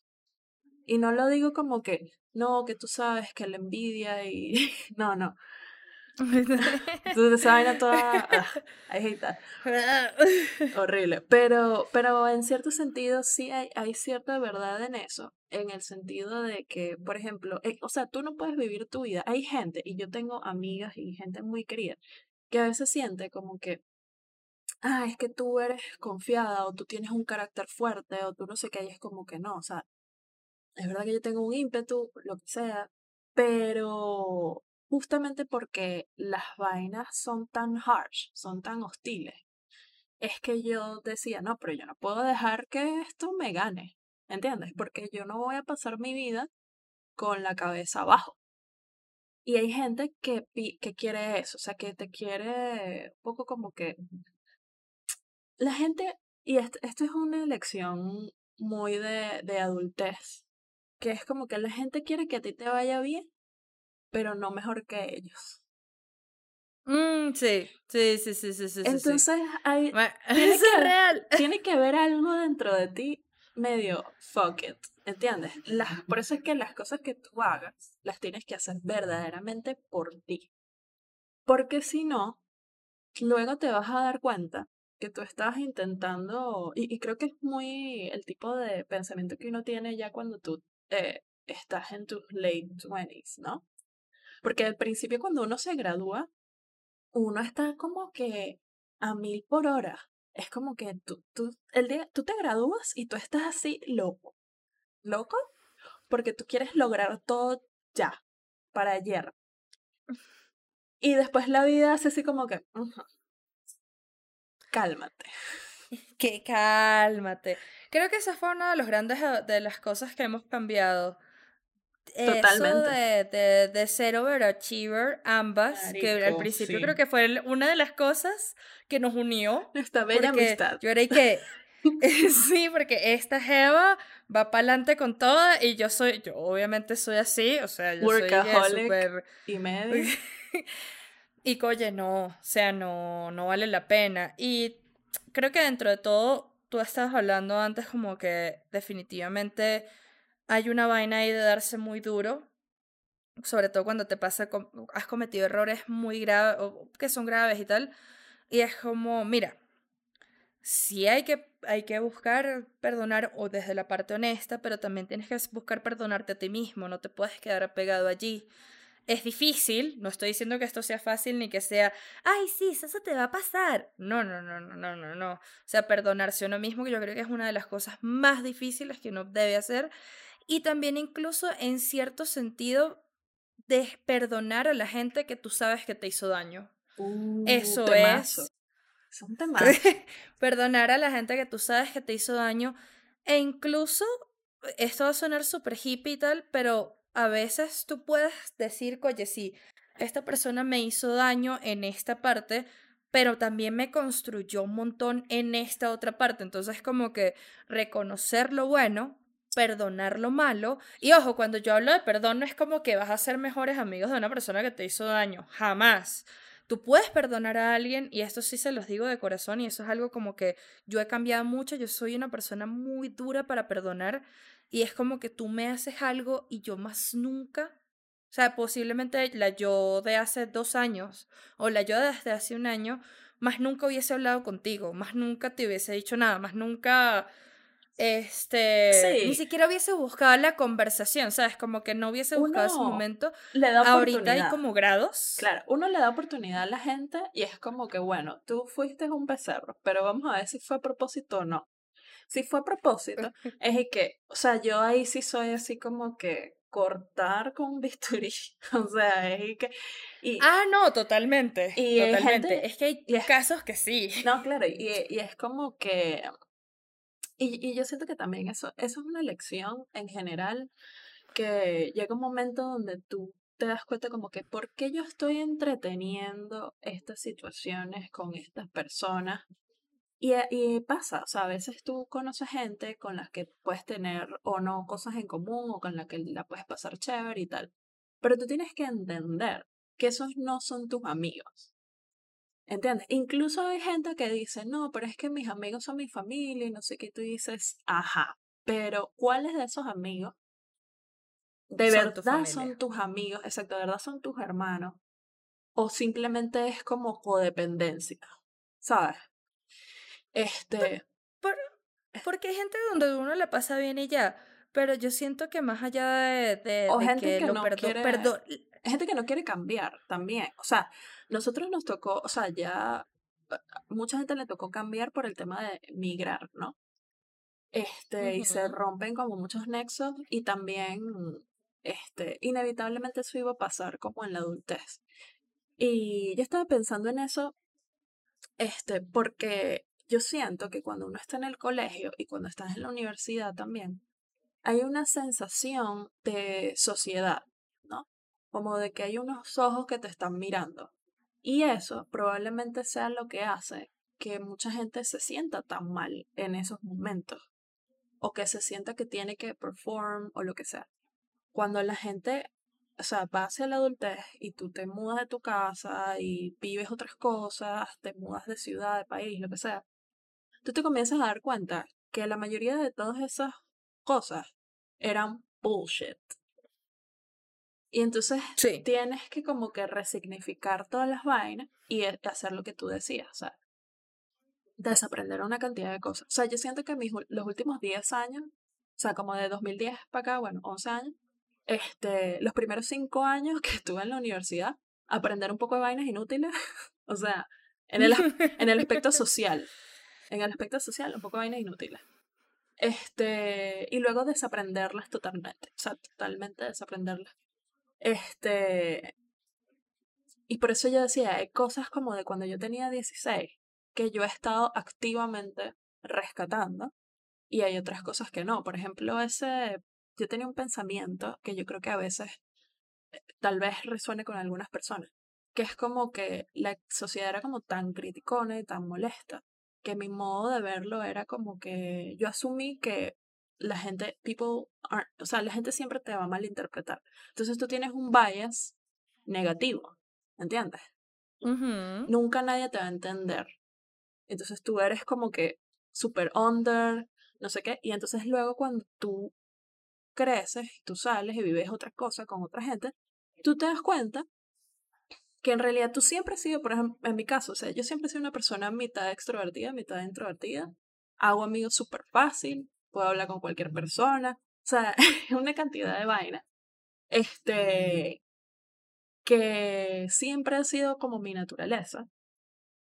Y no lo digo como que, no, que tú sabes que la envidia y... no, no. Entonces esa vaina toda ah, horrible. Pero, pero en cierto sentido sí hay, hay cierta verdad en eso. En el sentido de que, por ejemplo, eh, o sea, tú no puedes vivir tu vida. Hay gente, y yo tengo amigas y gente muy querida, que a veces siente como que, ah, es que tú eres confiada o tú tienes un carácter fuerte o tú no sé qué, y es como que no, o sea, es verdad que yo tengo un ímpetu, lo que sea, pero justamente porque las vainas son tan harsh, son tan hostiles, es que yo decía, no, pero yo no puedo dejar que esto me gane, ¿entiendes? Porque yo no voy a pasar mi vida con la cabeza abajo. Y hay gente que, que quiere eso, o sea, que te quiere un poco como que... La gente, y esto, esto es una elección muy de, de adultez, que es como que la gente quiere que a ti te vaya bien, pero no mejor que ellos. Mm, sí, sí, sí, sí, sí, sí. Entonces hay tiene, que, real. tiene que haber algo dentro de ti medio fuck it, ¿entiendes? Las, por eso es que las cosas que tú hagas las tienes que hacer verdaderamente por ti. Porque si no, luego te vas a dar cuenta que tú estás intentando, y, creo que es muy el tipo de pensamiento que uno tiene ya cuando tú eh, estás en tus late twenties, ¿no? Porque al principio cuando uno se gradúa, uno está como que a mil por hora. Es como que tú, tú, el día, tú te gradúas y tú estás así loco. ¿Loco? Porque tú quieres lograr todo ya, para ayer. Y después la vida hace así como que, cálmate. Que cálmate. Creo que esa fue una de los grandes de las cosas que hemos cambiado Totalmente. Eso de, de, ser overachiever, ambas, que al principio creo que fue una de las cosas que nos unió. Esta bella amistad. Yo era que. sí, porque esta Jeva va para adelante con toda y yo soy, yo obviamente soy así, o sea, yo soy super... y medio. Y oye, no, o sea, no, no vale la pena. Y creo que dentro de todo, tú estabas hablando antes como que definitivamente hay una vaina ahí de darse muy duro, sobre todo cuando te pasa, has cometido errores muy graves, que son graves y tal, y es como, mira, sí hay que, hay que buscar perdonar o desde la parte honesta, pero también tienes que buscar perdonarte a ti mismo, no te puedes quedar apegado allí. Es difícil, no estoy diciendo que esto sea fácil ni que sea, ay, sí, eso te va a pasar. No, no, no, no, no, no, no. O sea, perdonarse a uno mismo, que yo creo que es una de las cosas más difíciles que uno debe hacer. Y también incluso en cierto sentido, de perdonar a la gente que tú sabes que te hizo daño. Uh, eso es son temas. Perdonar a la gente que tú sabes que te hizo daño. E incluso, esto va a sonar súper hippie y tal, pero a veces tú puedes decir, oye, sí, esta persona me hizo daño en esta parte, pero también me construyó un montón en esta otra parte. Entonces, como que reconocer lo bueno, perdonar lo malo. Y ojo, cuando yo hablo de perdón, no es como que vas a ser mejores amigos de una persona que te hizo daño. Jamás. Tú puedes perdonar a alguien, y esto sí se los digo de corazón, y eso es algo como que yo he cambiado mucho, yo soy una persona muy dura para perdonar, y es como que tú me haces algo y yo más nunca, o sea, posiblemente la yo de hace dos años o la yo desde hace un año, más nunca hubiese hablado contigo, más nunca te hubiese dicho nada, más nunca este, ni siquiera hubiese buscado la conversación, ¿sabes? Como que no hubiese buscado ese momento. Le da Ahorita hay como grados. Claro, uno le da oportunidad a la gente y es como que, bueno, tú fuiste un becerro, pero vamos a ver si fue a propósito o no. Si fue a propósito, es que, o sea, yo ahí sí soy así como que cortar con bisturí. O sea, es que. Y, ah, no, totalmente. Y totalmente. es que hay casos que sí. No, claro, y, y es como que y, y yo siento que también eso, eso es una lección en general, que llega un momento donde tú te das cuenta como que, ¿por qué yo estoy entreteniendo estas situaciones con estas personas? Y, y pasa, o sea, a veces tú conoces gente con las que puedes tener o no cosas en común o con la que la puedes pasar chévere y tal. Pero tú tienes que entender que esos no son tus amigos. ¿Entiendes? Incluso hay gente que dice, no, pero es que mis amigos son mi familia y no sé qué. Tú dices, ajá, pero ¿cuáles de esos amigos de verdad son tus amigos? Exacto, de verdad son tus hermanos. O simplemente es como codependencia, ¿sabes? Este. porque hay gente donde uno le pasa bien y ya. Pero yo siento que más allá de, de, gente que, lo no perdón, gente que no quiere cambiar también. O sea, nosotros nos tocó, o sea, ya mucha gente le tocó cambiar por el tema de migrar, ¿no? Este, y se rompen como muchos nexos y también, este, inevitablemente eso iba a pasar como en la adultez. Y yo estaba pensando en eso, este, porque yo siento que cuando uno está en el colegio y cuando estás en la universidad también, hay una sensación de sociedad, ¿no? Como de que hay unos ojos que te están mirando. Y eso probablemente sea lo que hace que mucha gente se sienta tan mal en esos momentos. O que se sienta que tiene que perform o lo que sea. Cuando la gente, o sea, va hacia la adultez y tú te mudas de tu casa y vives otras cosas, te mudas de ciudad, de país, lo que sea, tú te comienzas a dar cuenta que la mayoría de todas esas cosas eran bullshit. Y entonces tienes que como que resignificar todas las vainas y e, hacer lo que tú decías, o sea, desaprender una cantidad de cosas. O sea, yo siento que mis, los últimos 10 años, o sea, como de 2010 para acá, bueno, 11 años, este, los primeros 5 años que estuve en la universidad, aprender un poco de vainas inútiles, o sea, en el, en el aspecto social, en el aspecto social, un poco vainas inútiles. Este, y luego desaprenderlas totalmente, o sea, totalmente desaprenderlas. Este, y por eso yo decía, hay cosas como de cuando yo tenía 16 que yo he estado activamente rescatando y hay otras cosas que no. Por ejemplo, ese, yo tenía un pensamiento que yo creo que a veces eh, tal vez resuene con algunas personas, que es como que la sociedad era como tan criticona y tan molesta, que mi modo de verlo era como que yo asumí que la gente, people aren't, o sea, la gente siempre te va a malinterpretar. Entonces tú tienes un bias negativo, ¿entiendes? nunca nadie te va a entender. Entonces tú eres como que super under, no sé qué, y entonces luego cuando tú creces, tú sales y vives otra cosa con otra gente, tú te das cuenta que en realidad tú siempre has sido, por ejemplo, en mi caso, o sea, yo siempre he sido una persona mitad extrovertida, mitad introvertida, hago amigos súper fácil, puedo hablar con cualquier persona, o sea, una cantidad de vaina. Este, que siempre ha sido como mi naturaleza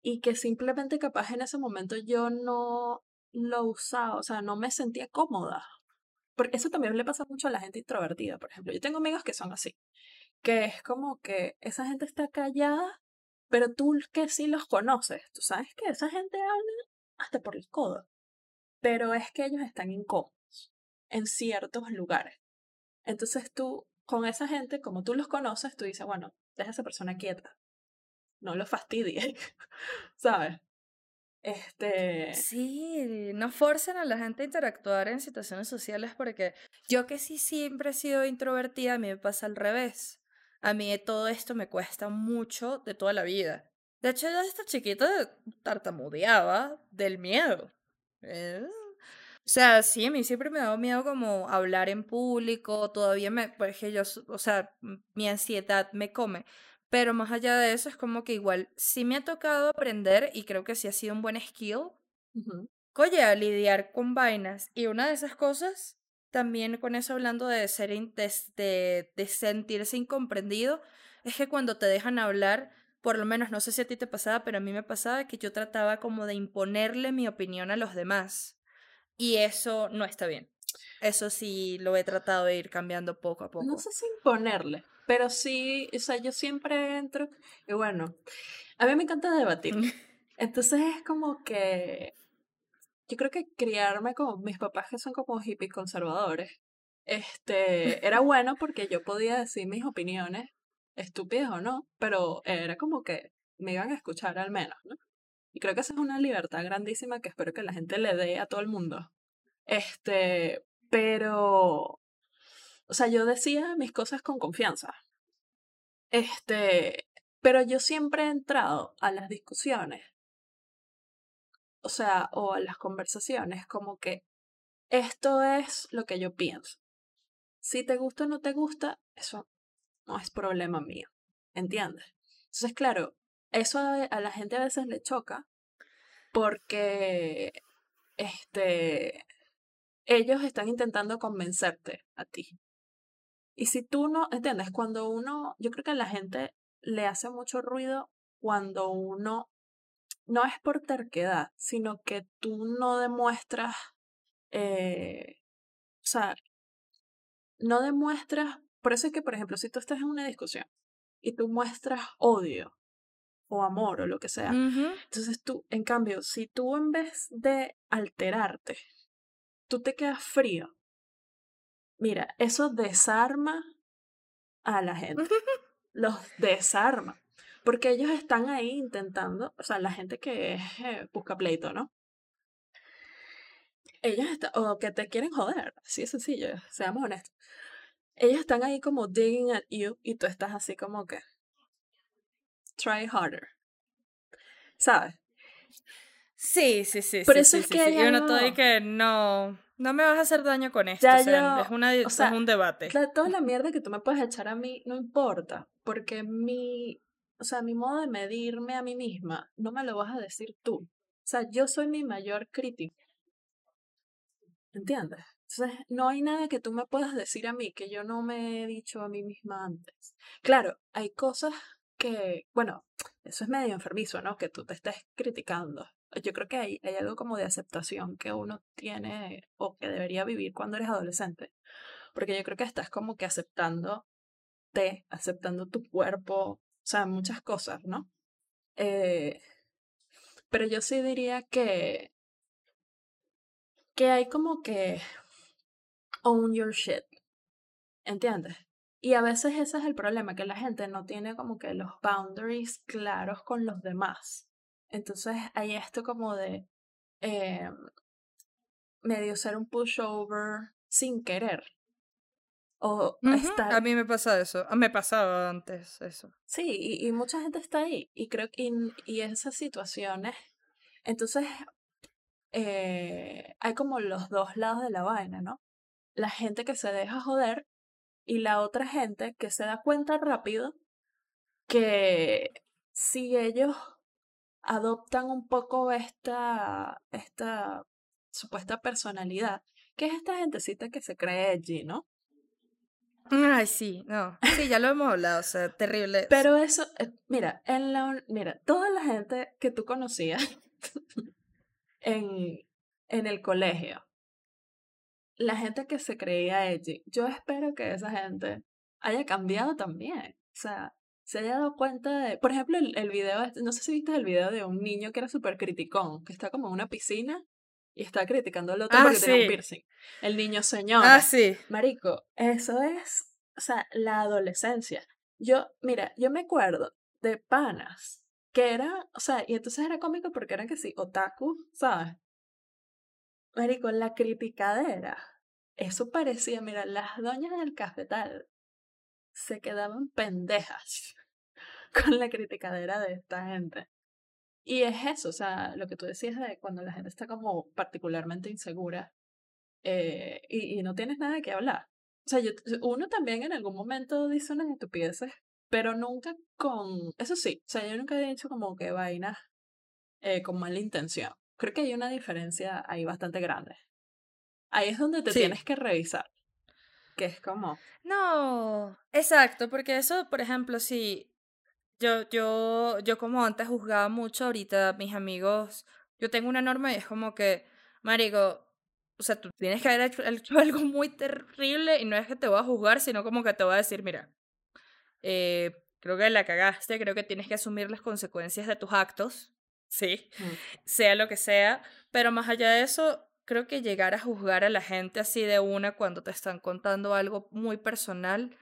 y que simplemente capaz en ese momento yo no lo usaba, o sea, no me sentía cómoda. Porque eso también le pasa mucho a la gente introvertida, por ejemplo. Yo tengo amigos que son así, que es como que esa gente está callada, pero tú que sí los conoces, tú sabes que esa gente habla hasta por el codo, pero es que ellos están incómodos en ciertos lugares. Entonces tú, con esa gente, como tú los conoces, tú dices, bueno, deja a esa persona quieta, no lo fastidie, ¿sabes? Este. Sí, no forcen a la gente a interactuar en situaciones sociales porque yo que sí siempre he sido introvertida, a mí me pasa al revés. A mí todo esto me cuesta mucho de toda la vida. De hecho, yo esta chiquita tartamudeaba del miedo. Eh, o sea, sí, a mí siempre me ha dado miedo como hablar en público, todavía me, porque yo, o sea, mi ansiedad me come. Pero más allá de eso, es como que igual sí me ha tocado aprender y creo que sí ha sido un buen skill. Oye, a lidiar con vainas. Y una de esas cosas, también con eso hablando de, ser de, de sentirse incomprendido, es que cuando te dejan hablar, por lo menos no sé si a ti te pasaba, pero a mí me pasaba que yo trataba como de imponerle mi opinión a los demás. Y eso no está bien. Eso sí lo he tratado de ir cambiando poco a poco. No sé si imponerle, pero sí, o sea, yo siempre entro y bueno, a mí me encanta debatir. Entonces es como que yo creo que criarme con mis papás que son como hippies conservadores, este, era bueno porque yo podía decir mis opiniones, estúpidas o no, pero era como que me iban a escuchar al menos, ¿no? Y creo que esa es una libertad grandísima que espero que la gente le dé a todo el mundo. Este, pero, o sea, yo decía mis cosas con confianza. Este, pero yo siempre he entrado a las discusiones, o sea, o a las conversaciones como que esto es lo que yo pienso. Si te gusta o no te gusta, eso no es problema mío, ¿entiendes? Entonces, claro, eso a, la gente a veces le choca porque este, ellos están intentando convencerte a ti. Y si tú no, ¿entiendes? Cuando uno, yo creo que a la gente le hace mucho ruido cuando uno, no es por terquedad, sino que tú no demuestras, eh, o sea, no demuestras, por eso es que, por ejemplo, si tú estás en una discusión y tú muestras odio o amor o lo que sea. Entonces tú, en cambio, si tú en vez de alterarte, tú te quedas frío, mira, eso desarma a la gente. Los desarma. Porque ellos están ahí intentando, o sea, la gente que eh, busca pleito, ¿no? Ellos están, o que te quieren joder, así es sencillo, seamos honestos. Ellos están ahí como digging at you y tú estás así como que, try harder. ¿Sabes? Sí, sí, sí. Por eso es que yo no estoy que no, no me vas a hacer daño con esto. es, una, es un debate. toda la mierda que tú me puedes echar a mí no importa, porque mi, o sea, mi modo de medirme a mí misma no me lo vas a decir tú. O sea, yo soy mi mayor crítico. ¿Entiendes? Entonces, no hay nada que tú me puedas decir a mí que yo no me he dicho a mí misma antes. Claro, hay cosas que, bueno, eso es medio enfermizo, ¿no? Que tú te estés criticando. Yo creo que hay, hay algo como de aceptación que uno tiene o que debería vivir cuando eres adolescente. Porque yo creo que estás como que aceptando te, aceptando tu cuerpo, o sea, muchas cosas, ¿no? Eh, pero yo sí diría que, que hay como que own your shit, ¿entiendes? Y a veces ese es el problema, que la gente no tiene como que los boundaries claros con los demás. Entonces hay esto como de eh, medio ser un pushover sin querer. O A mí me pasa eso, me pasaba antes eso. Sí, y, mucha gente está ahí. Y creo que y, esas situaciones, entonces eh, hay como los dos lados de la vaina, ¿no? La gente que se deja joder y la otra gente que se da cuenta rápido que si ellos adoptan un poco esta, esta supuesta personalidad, que es esta gentecita que se cree allí, ¿no? Ay, sí, no. Sí, ya lo hemos hablado, o sea, terrible. Pero eso, eh, mira, en la, mira, toda la gente que tú conocías en, en el colegio, la gente que se creía edgy, yo espero que esa gente haya cambiado también. O sea, se haya dado cuenta de, por ejemplo, el, el video, este, no sé si viste el video de un niño que era súper criticón, que está como en una piscina y está criticando al otro ah, porque tiene un piercing. El niño señor. Ah, sí. Marico, eso es, o sea, la adolescencia. Yo, mira, yo me acuerdo de panas que era, o sea, y entonces era cómico porque eran que sí, otaku, ¿sabes? Marico, la criticadera. Eso parecía, mira, las doñas del cafetal se quedaban pendejas con la criticadera de esta gente. Y es eso, o sea, lo que tú decías de cuando la gente está como particularmente insegura eh, y, y, no tienes nada que hablar. O sea, yo, uno también en algún momento dice unas estupideces, pero nunca con... Eso sí, o sea, yo nunca he dicho como que vainas eh, con mala intención. Creo que hay una diferencia ahí bastante grande. Ahí es donde te tienes que revisar. Que es como... No, exacto, porque eso, por ejemplo, si yo, yo, yo como antes juzgaba mucho, ahorita mis amigos, yo tengo una norma y es como que, marico, o sea, tú tienes que haber hecho, algo muy terrible y no es que te voy a juzgar, sino como que te voy a decir, mira, eh, creo que la cagaste, creo que tienes que asumir las consecuencias de tus actos, sí, mm. sea lo que sea, pero más allá de eso, creo que llegar a juzgar a la gente así de una cuando te están contando algo muy personal,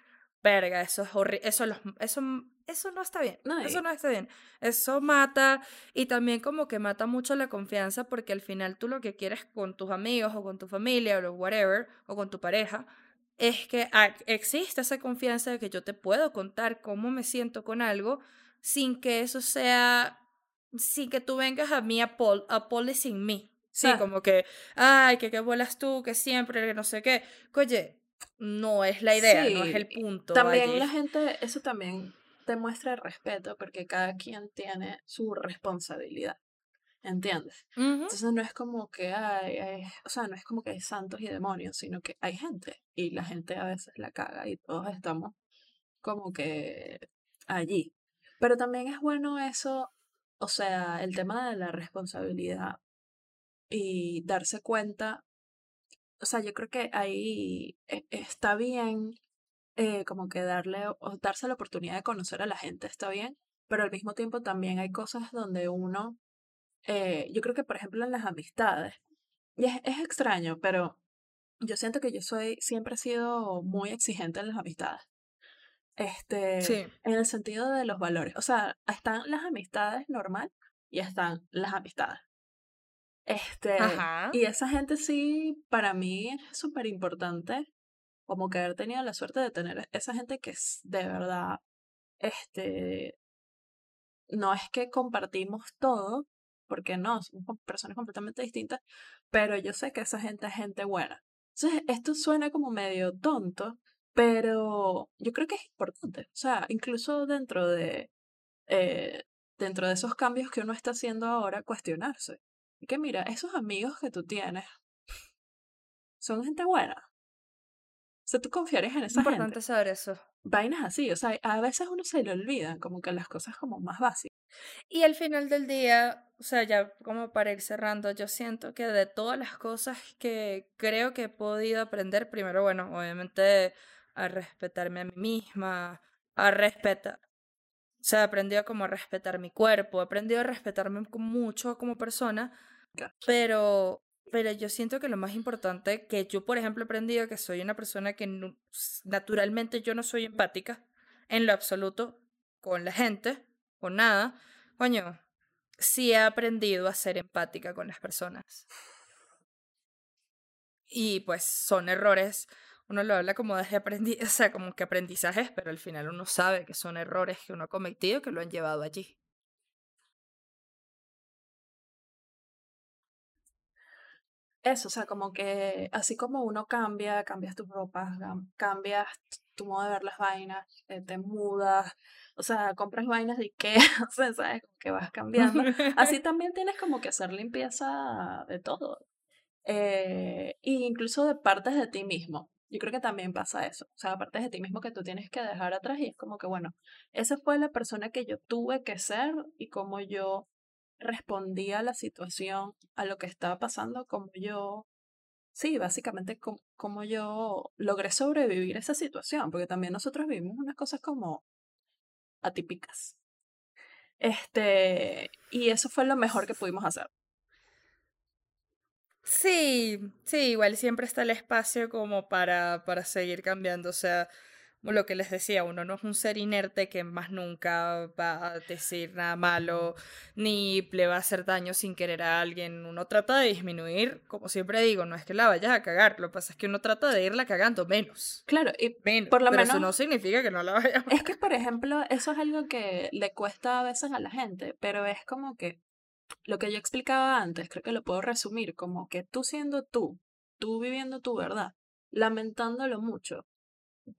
verga, eso es horrible, eso, eso eso no está bien. Eso no está bien. Eso mata y también como que mata mucho la confianza porque al final tú lo que quieres con tus amigos o con tu familia o whatever o con tu pareja es que existe esa confianza de que yo te puedo contar cómo me siento con algo sin que eso sea, sin que tú vengas a mí a, pol, a policing me. Sí, como que, ay, que qué vuelas tú, que siempre, que no sé qué. Oye, no es la idea, no es el punto. También la gente, eso también te muestra respeto porque cada quien tiene su responsabilidad. ¿Entiendes? Entonces no es como que hay, o sea, no es como que hay santos y demonios, sino que hay gente y la gente a veces la caga y todos estamos como que allí. Pero también es bueno eso, o sea, el tema de la responsabilidad y darse cuenta, o sea, yo creo que ahí e, está bien eh, como que darle o darse la oportunidad de conocer a la gente está bien, pero al mismo tiempo también hay cosas donde uno, eh, yo creo que por ejemplo en las amistades, y es, es extraño, pero yo siento que yo soy, siempre he sido muy exigente en las amistades. Este, en el sentido de los valores. O sea, están las amistades normal y están las amistades. Este, y esa gente sí, para mí es súper importante como que haber tenido la suerte de tener esa gente que es de verdad, este, no es que compartimos todo, porque no, somos personas completamente distintas, pero yo sé que esa gente es gente buena. Entonces, esto suena como medio tonto, pero yo creo que es importante. O sea, incluso dentro de, eh, dentro de esos cambios que uno está haciendo ahora, cuestionarse. Que mira, esos amigos que tú tienes son gente buena. O sea, tú confiarías en esa gente. Importante saber eso. Vainas así, o sea, a veces uno se le olvida, como que las cosas como más básicas. Y al final del día, o sea, ya como para ir cerrando, yo siento que de todas las cosas que creo que he podido aprender, primero, bueno, obviamente a respetarme a mí misma, a respetar. O sea, he aprendido como a respetar mi cuerpo, he aprendido a respetarme mucho como persona, pero pero yo siento que lo más importante que yo, por ejemplo, he aprendido que soy una persona que naturalmente yo no soy empática en lo absoluto con la gente, con nada. Coño, sí he aprendido a ser empática con las personas. Y pues son errores uno lo habla como desde aprendizaje, o sea, como que aprendizajes, pero al final uno sabe que son errores que uno ha cometido que lo han llevado allí. Eso, o sea, como que así como uno cambia, cambias tus ropas, cambias tu modo de ver las vainas, eh, te mudas, o sea, compras vainas de Ikea, o sea, sabes, como que vas cambiando. Así también tienes como que hacer limpieza de todo. Eh, e incluso de partes de ti mismo. Yo creo que también pasa eso. O sea, partes de ti mismo que tú tienes que dejar atrás y es como que, bueno, esa fue la persona que yo tuve que ser y como yo respondía a la situación, a lo que estaba pasando, como yo, sí, básicamente como, yo logré sobrevivir esa situación, porque también nosotros vivimos unas cosas como atípicas. Este, y eso fue lo mejor que pudimos hacer. Sí, sí, igual siempre está el espacio como para, para seguir cambiando. O sea, lo que les decía, uno no es un ser inerte que más nunca va a decir nada malo, ni le va a hacer daño sin querer a alguien. Uno trata de disminuir, como siempre digo, no es que la vayas a cagar, lo que pasa es que uno trata de irla cagando menos. Claro, y por lo pero menos... eso no significa que no la vaya a... Es que, por ejemplo, eso es algo que le cuesta a veces a la gente, pero es como que lo que yo explicaba antes, creo que lo puedo resumir como que tú siendo tú, tú viviendo tu verdad, lamentándolo mucho,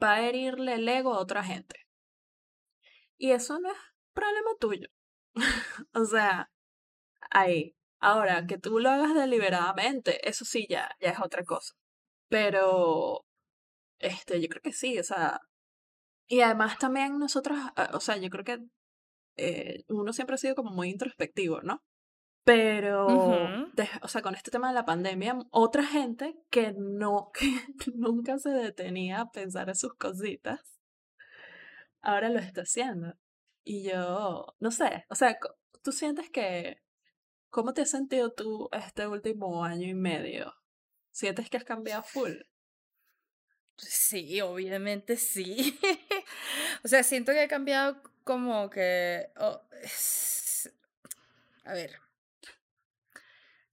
va a herirle el ego a otra gente. Y eso no es problema tuyo. o sea, ahí. Ahora, que tú lo hagas deliberadamente, eso sí ya, ya es otra cosa. Pero, este, yo creo que sí, o sea, y además también nosotros, ah, o sea, yo creo que eh, uno siempre ha sido como muy introspectivo, ¿no? Pero, o sea, con este tema de la pandemia, otra gente que no, que nunca se detenía a pensar en sus cositas, ahora lo está haciendo. Y yo, no sé, o sea, tú sientes que, ¿cómo te has sentido tú este último año y medio? ¿Sientes que has cambiado full? Sí, obviamente sí. o sea, siento que he cambiado como que... Oh, a ver,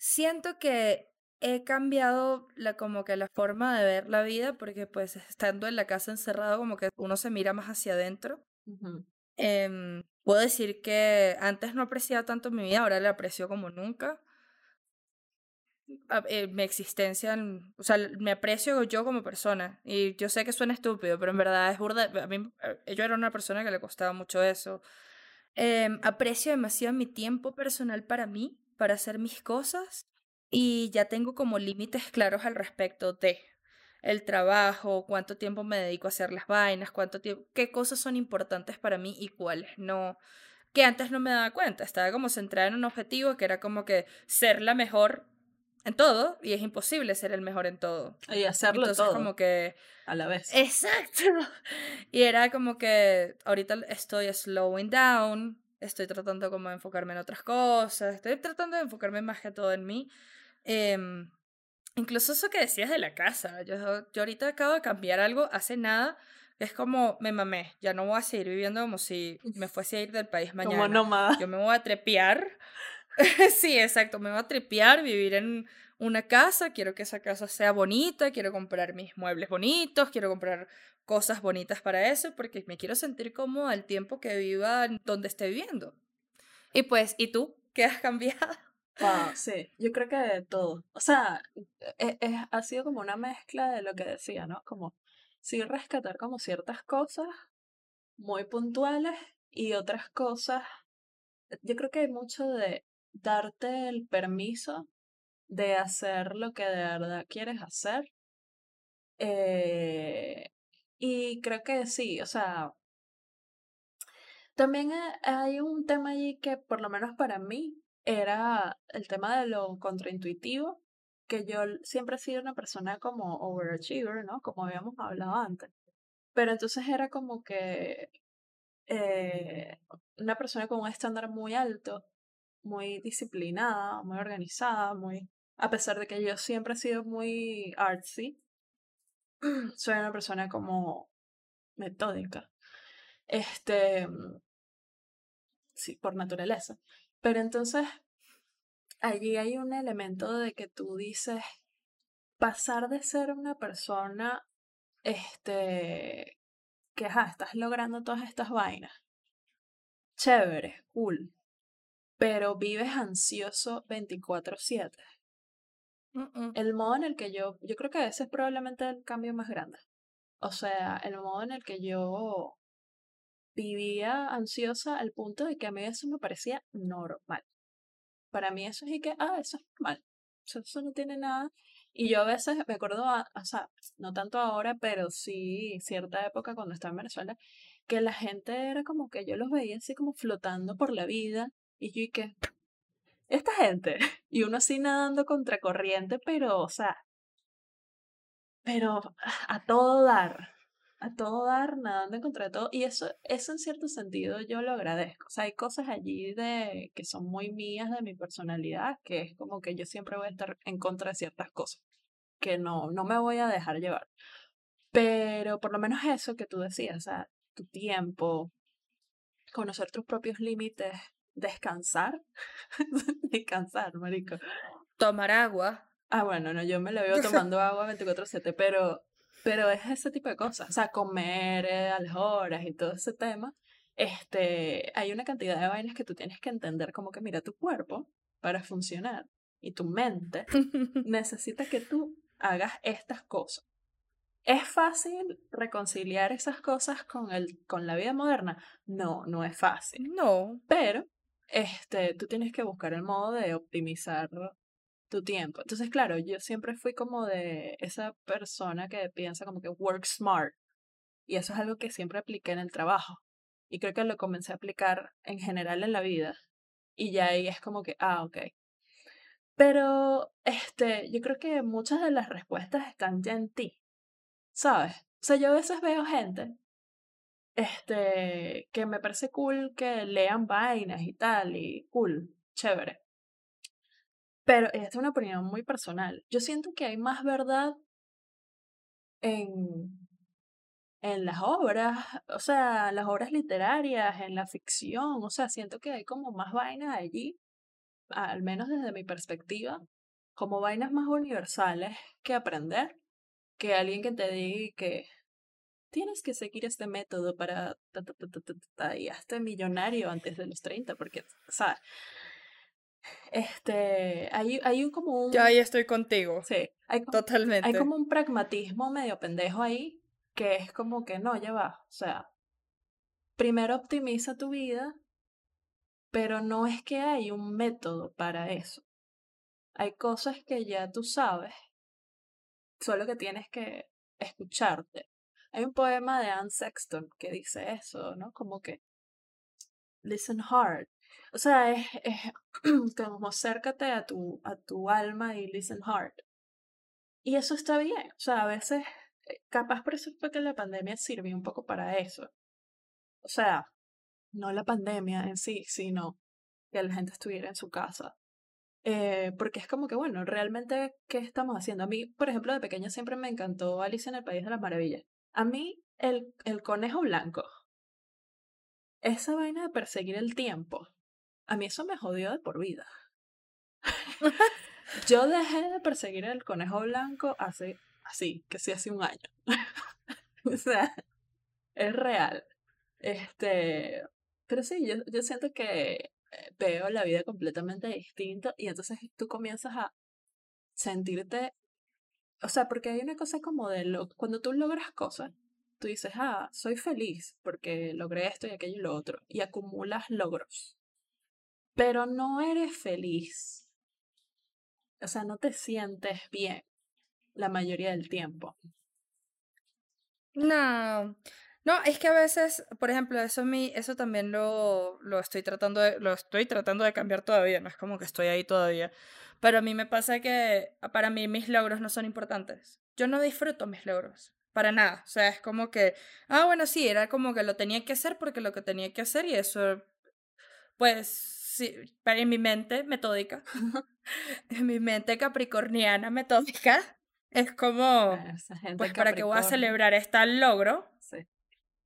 Siento que he cambiado la, como que la forma de ver la vida porque pues estando en la casa encerrado como que uno se mira más hacia adentro. Em, puedo decir que antes no apreciaba tanto mi vida, ahora la aprecio como nunca. Eh, mi existencia, o sea, me aprecio yo como persona. Y yo sé que suena estúpido, pero en verdad es burda. A mí, eh, yo era una persona que le costaba mucho eso. Em, aprecio demasiado mi tiempo personal para mí para hacer mis cosas y ya tengo como límites claros al respecto de el trabajo, cuánto tiempo me dedico a hacer las vainas, cuánto tiempo, qué cosas son importantes para mí y cuáles no, que antes no me daba cuenta, estaba como centrada en un objetivo que era como que ser la mejor en todo y es imposible ser el mejor en todo. Y hacerlo Entonces, todo. como que a la vez. Exacto. Y era como que ahorita estoy slowing down, estoy tratando como de enfocarme en otras cosas, estoy tratando de enfocarme más que todo en mí. Em, incluso eso que decías de la casa, yo, yo ahorita acabo de cambiar algo hace nada, es como me mamé, ya no voy a seguir viviendo como si me fuese a ir del país mañana. Como nómada. Yo me voy a trepear. sí, exacto, me voy a trepear, vivir en una casa, quiero que esa casa sea bonita, quiero comprar mis muebles bonitos, quiero comprar cosas bonitas para eso, porque me quiero sentir como al tiempo que viva donde esté viviendo. Y pues, ¿y tú? ¿Qué has cambiado? Wow, sí, yo creo que de todo. O sea, e, e, ha sido como una mezcla de lo que decía, ¿no? Como sí rescatar como ciertas cosas muy puntuales y otras cosas. Yo creo que hay mucho de darte el permiso de hacer lo que de verdad quieres hacer. Eh, y creo que sí, o sea, también hay un tema allí que por lo menos para mí era el tema de lo contraintuitivo, que yo siempre he sido una persona como overachiever, ¿no? Como habíamos hablado antes. Pero entonces era como que eh, una persona con un estándar muy alto, muy disciplinada, muy organizada, muy... A pesar de que yo siempre he sido muy artsy, soy una persona como metódica. Este, sí, por naturaleza. Pero entonces, allí hay un elemento de que tú dices, pasar de ser una persona este, que ajá, estás logrando todas estas vainas. Chévere, cool. Pero vives ansioso 24/7. El modo en el que yo, yo creo que ese es probablemente el cambio más grande. O sea, el modo en el que yo vivía ansiosa al punto de que a mí eso me parecía normal. Para mí eso es y que, ah, eso es normal. Eso, no tiene nada. Y yo a veces me acuerdo, o sea, no tanto ahora, pero sí cierta época cuando estaba en Venezuela, que la gente era como que yo los veía así como flotando por la vida. Y yo y que, esta gente, y uno así nadando contra corriente, pero, o sea, pero a todo dar, a todo dar, nadando en contra de todo. Y eso, eso en cierto sentido yo lo agradezco. O sea, hay cosas allí de que son muy mías de mi personalidad, que es como que yo siempre voy a estar en contra de ciertas cosas, que no, no me voy a dejar llevar. Pero por lo menos eso que tú decías, o sea, tu tiempo, conocer tus propios límites, descansar, descansar, marico. Tomar agua. Ah, bueno, no, yo me lo veo tomando agua 24/7, pero pero es ese tipo de cosas, o sea, comer eh, a las horas y todo ese tema. Este, hay una cantidad de vainas que tú tienes que entender como que mira tu cuerpo para funcionar y tu mente necesita que tú hagas estas cosas. ¿Es fácil reconciliar esas cosas con, el, con la vida moderna? No, no es fácil. No. Pero este, tú tienes que buscar el modo de optimizar tu tiempo. Entonces, claro, yo siempre fui como de esa persona que piensa como que work smart. Y eso es algo que siempre apliqué en el trabajo. Y creo que lo comencé a aplicar en general en la vida. Y ya ahí es como que, ah, ok. Pero, este, yo creo que muchas de las respuestas están ya en ti. ¿Sabes? O sea, yo a veces veo gente, este, que me parece cool que lean vainas y tal, y cool, chévere. Pero esta es una opinión muy personal. Yo siento que hay más verdad en, en las obras, o sea, las obras literarias, en la ficción, o sea, siento que hay como más vainas allí, al menos desde mi perspectiva, como vainas más universales que aprender, que alguien que te diga que tienes que seguir este método para y hasta millonario antes de los 30, porque, o sea, este, hay, hay un como un... Ya ahí estoy contigo. Sí, hay, totalmente. Hay como un pragmatismo medio pendejo ahí, que es como que no, ya va, o sea, primero optimiza tu vida, pero no es que hay un método para eso. Hay cosas que ya tú sabes, solo que tienes que escucharte. Hay un poema de Anne Sexton que dice eso, ¿no? Como que listen hard, o sea, es, como acércate a tu, a tu alma y listen hard. Y eso está bien. O sea, a veces, eh, capaz por eso fue que la pandemia sirvió un poco para eso. O sea, no la pandemia en sí, sino que la gente estuviera en su casa. Eh, porque es como que, bueno, realmente, ¿qué estamos haciendo? A mí, por ejemplo, de pequeña siempre me encantó Alice en el País de las Maravillas. A mí, el, el conejo blanco, esa vaina de perseguir el tiempo, a mí eso me jodió de por vida. Yo dejé de perseguir el conejo blanco hace, así, que sí, hace un año. o sea, es real. Este, pero sí, yo, yo siento que eh, veo la vida completamente distinta y entonces tú comienzas a sentirte, o sea, porque hay una cosa como de lo, cuando tú logras cosas, tú dices, ah, soy feliz porque logré esto y aquello y lo otro, y acumulas logros pero no eres feliz. O sea, no te sientes bien la mayoría del tiempo. No, no, es que a veces, por ejemplo, eso, mí, eso también lo, lo, estoy tratando lo estoy tratando de cambiar todavía, no es como que estoy ahí todavía. Pero a mí me pasa que para mí mis logros no son importantes. Yo no disfruto mis logros, para nada. O sea, es como que, ah, bueno, sí, era como que lo tenía que hacer porque lo que tenía que hacer y eso, pues sí, en mi mente metódica, en mi mente capricorniana metódica, es como, pues para que voy a celebrar este logro.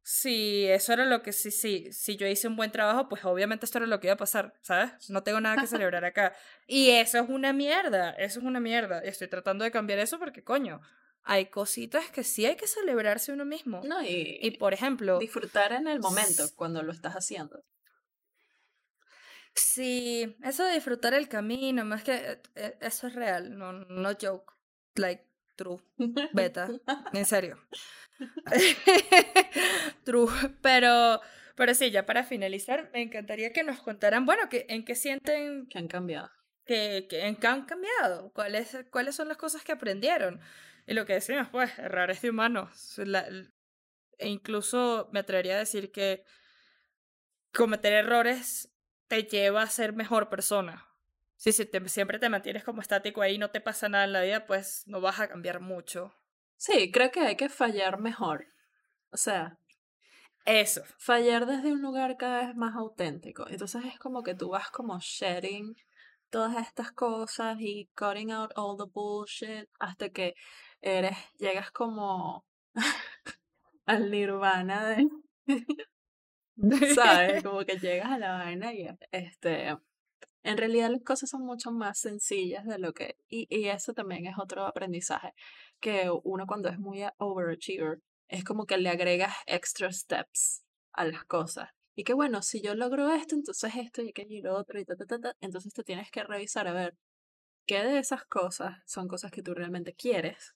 Si eso era lo que, sí, sí, si yo hice un buen trabajo, pues obviamente esto era lo que iba a pasar, ¿sabes? No tengo nada que celebrar acá. Y eso es una mierda, eso es una mierda. Estoy tratando de cambiar eso porque, coño, hay cositas que sí hay que celebrarse uno mismo. No, y, y por ejemplo... Disfrutar en el momento cuando lo estás haciendo. Sí, eso de disfrutar el camino, más que eh, eh, eso es real, no, no joke, like true, beta, en serio. true, pero, pero sí, ya para finalizar, me encantaría que nos contaran, bueno, que, en qué sienten... Que han cambiado. Que, que, en qué han cambiado, cuáles, cuáles son las cosas que aprendieron. Y lo que decimos, pues, errores de humanos. e incluso me atrevería a decir que cometer errores te lleva a ser mejor persona. Si, siempre te mantienes como estático ahí y no te pasa nada en la vida, pues no vas a cambiar mucho. Sí, creo que hay que fallar mejor. O sea, eso. Fallar desde un lugar cada vez más auténtico. Entonces es como que tú vas como sharing todas estas cosas y cutting out all the bullshit hasta que eres, llegas como al nirvana de ¿Sabes? Como que llegas a la vaina y este. En realidad las cosas son mucho más sencillas de lo que. Y, y eso también es otro aprendizaje. Que uno cuando es muy overachiever, es como que le agregas extra steps a las cosas. Y que bueno, si yo logro esto, entonces esto y aquello y lo otro y ta, ta, ta, ta, entonces te tienes que revisar a ver qué de esas cosas son cosas que tú realmente quieres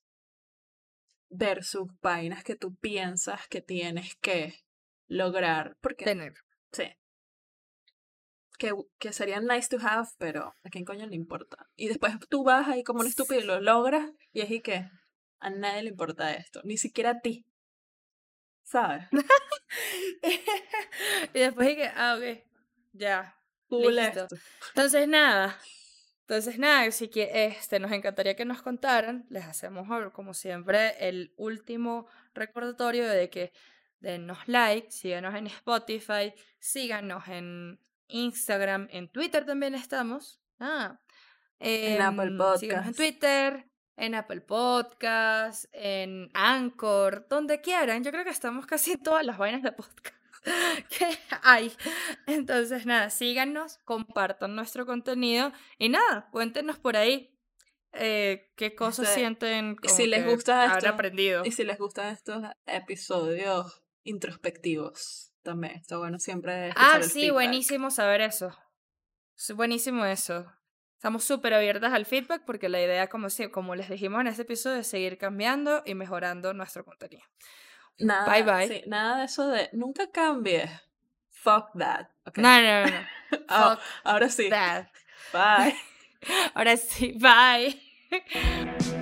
versus vainas que tú piensas que tienes que lograr. Porque, Tener. Sí. Que, que serían nice to have, pero a quién coño le importa. Y después tú vas ahí como un estúpido y lo logras y es y que a nadie le importa esto, ni siquiera a ti. ¿Sabes? y después es que, ah, ok, ya. Listo. Entonces, nada. Entonces, nada, así que este, nos encantaría que nos contaran. Les hacemos, como siempre, el último recordatorio de que denos like, síganos en Spotify, síganos en Instagram, en Twitter también estamos. Ah, en Apple Podcast. En Twitter, en Apple Podcast, en Anchor, donde quieran. Yo creo que estamos casi en todas las vainas de podcast que hay. Entonces, nada, síganos, compartan nuestro contenido y nada, cuéntenos por ahí eh, qué cosas este, sienten como si les gusta aprendido. Y si les gustan estos episodios introspectivos también. Está bueno siempre. Ah, sí, buenísimo saber eso. buenísimo eso. Estamos súper abiertas al feedback porque la idea, como, como les dijimos en este episodio, es seguir cambiando y mejorando nuestro contenido. Nada, bye bye. nada de eso de nunca cambie. Fuck that. No, no, no. Oh, ahora sí. That. Bye. ahora sí, bye.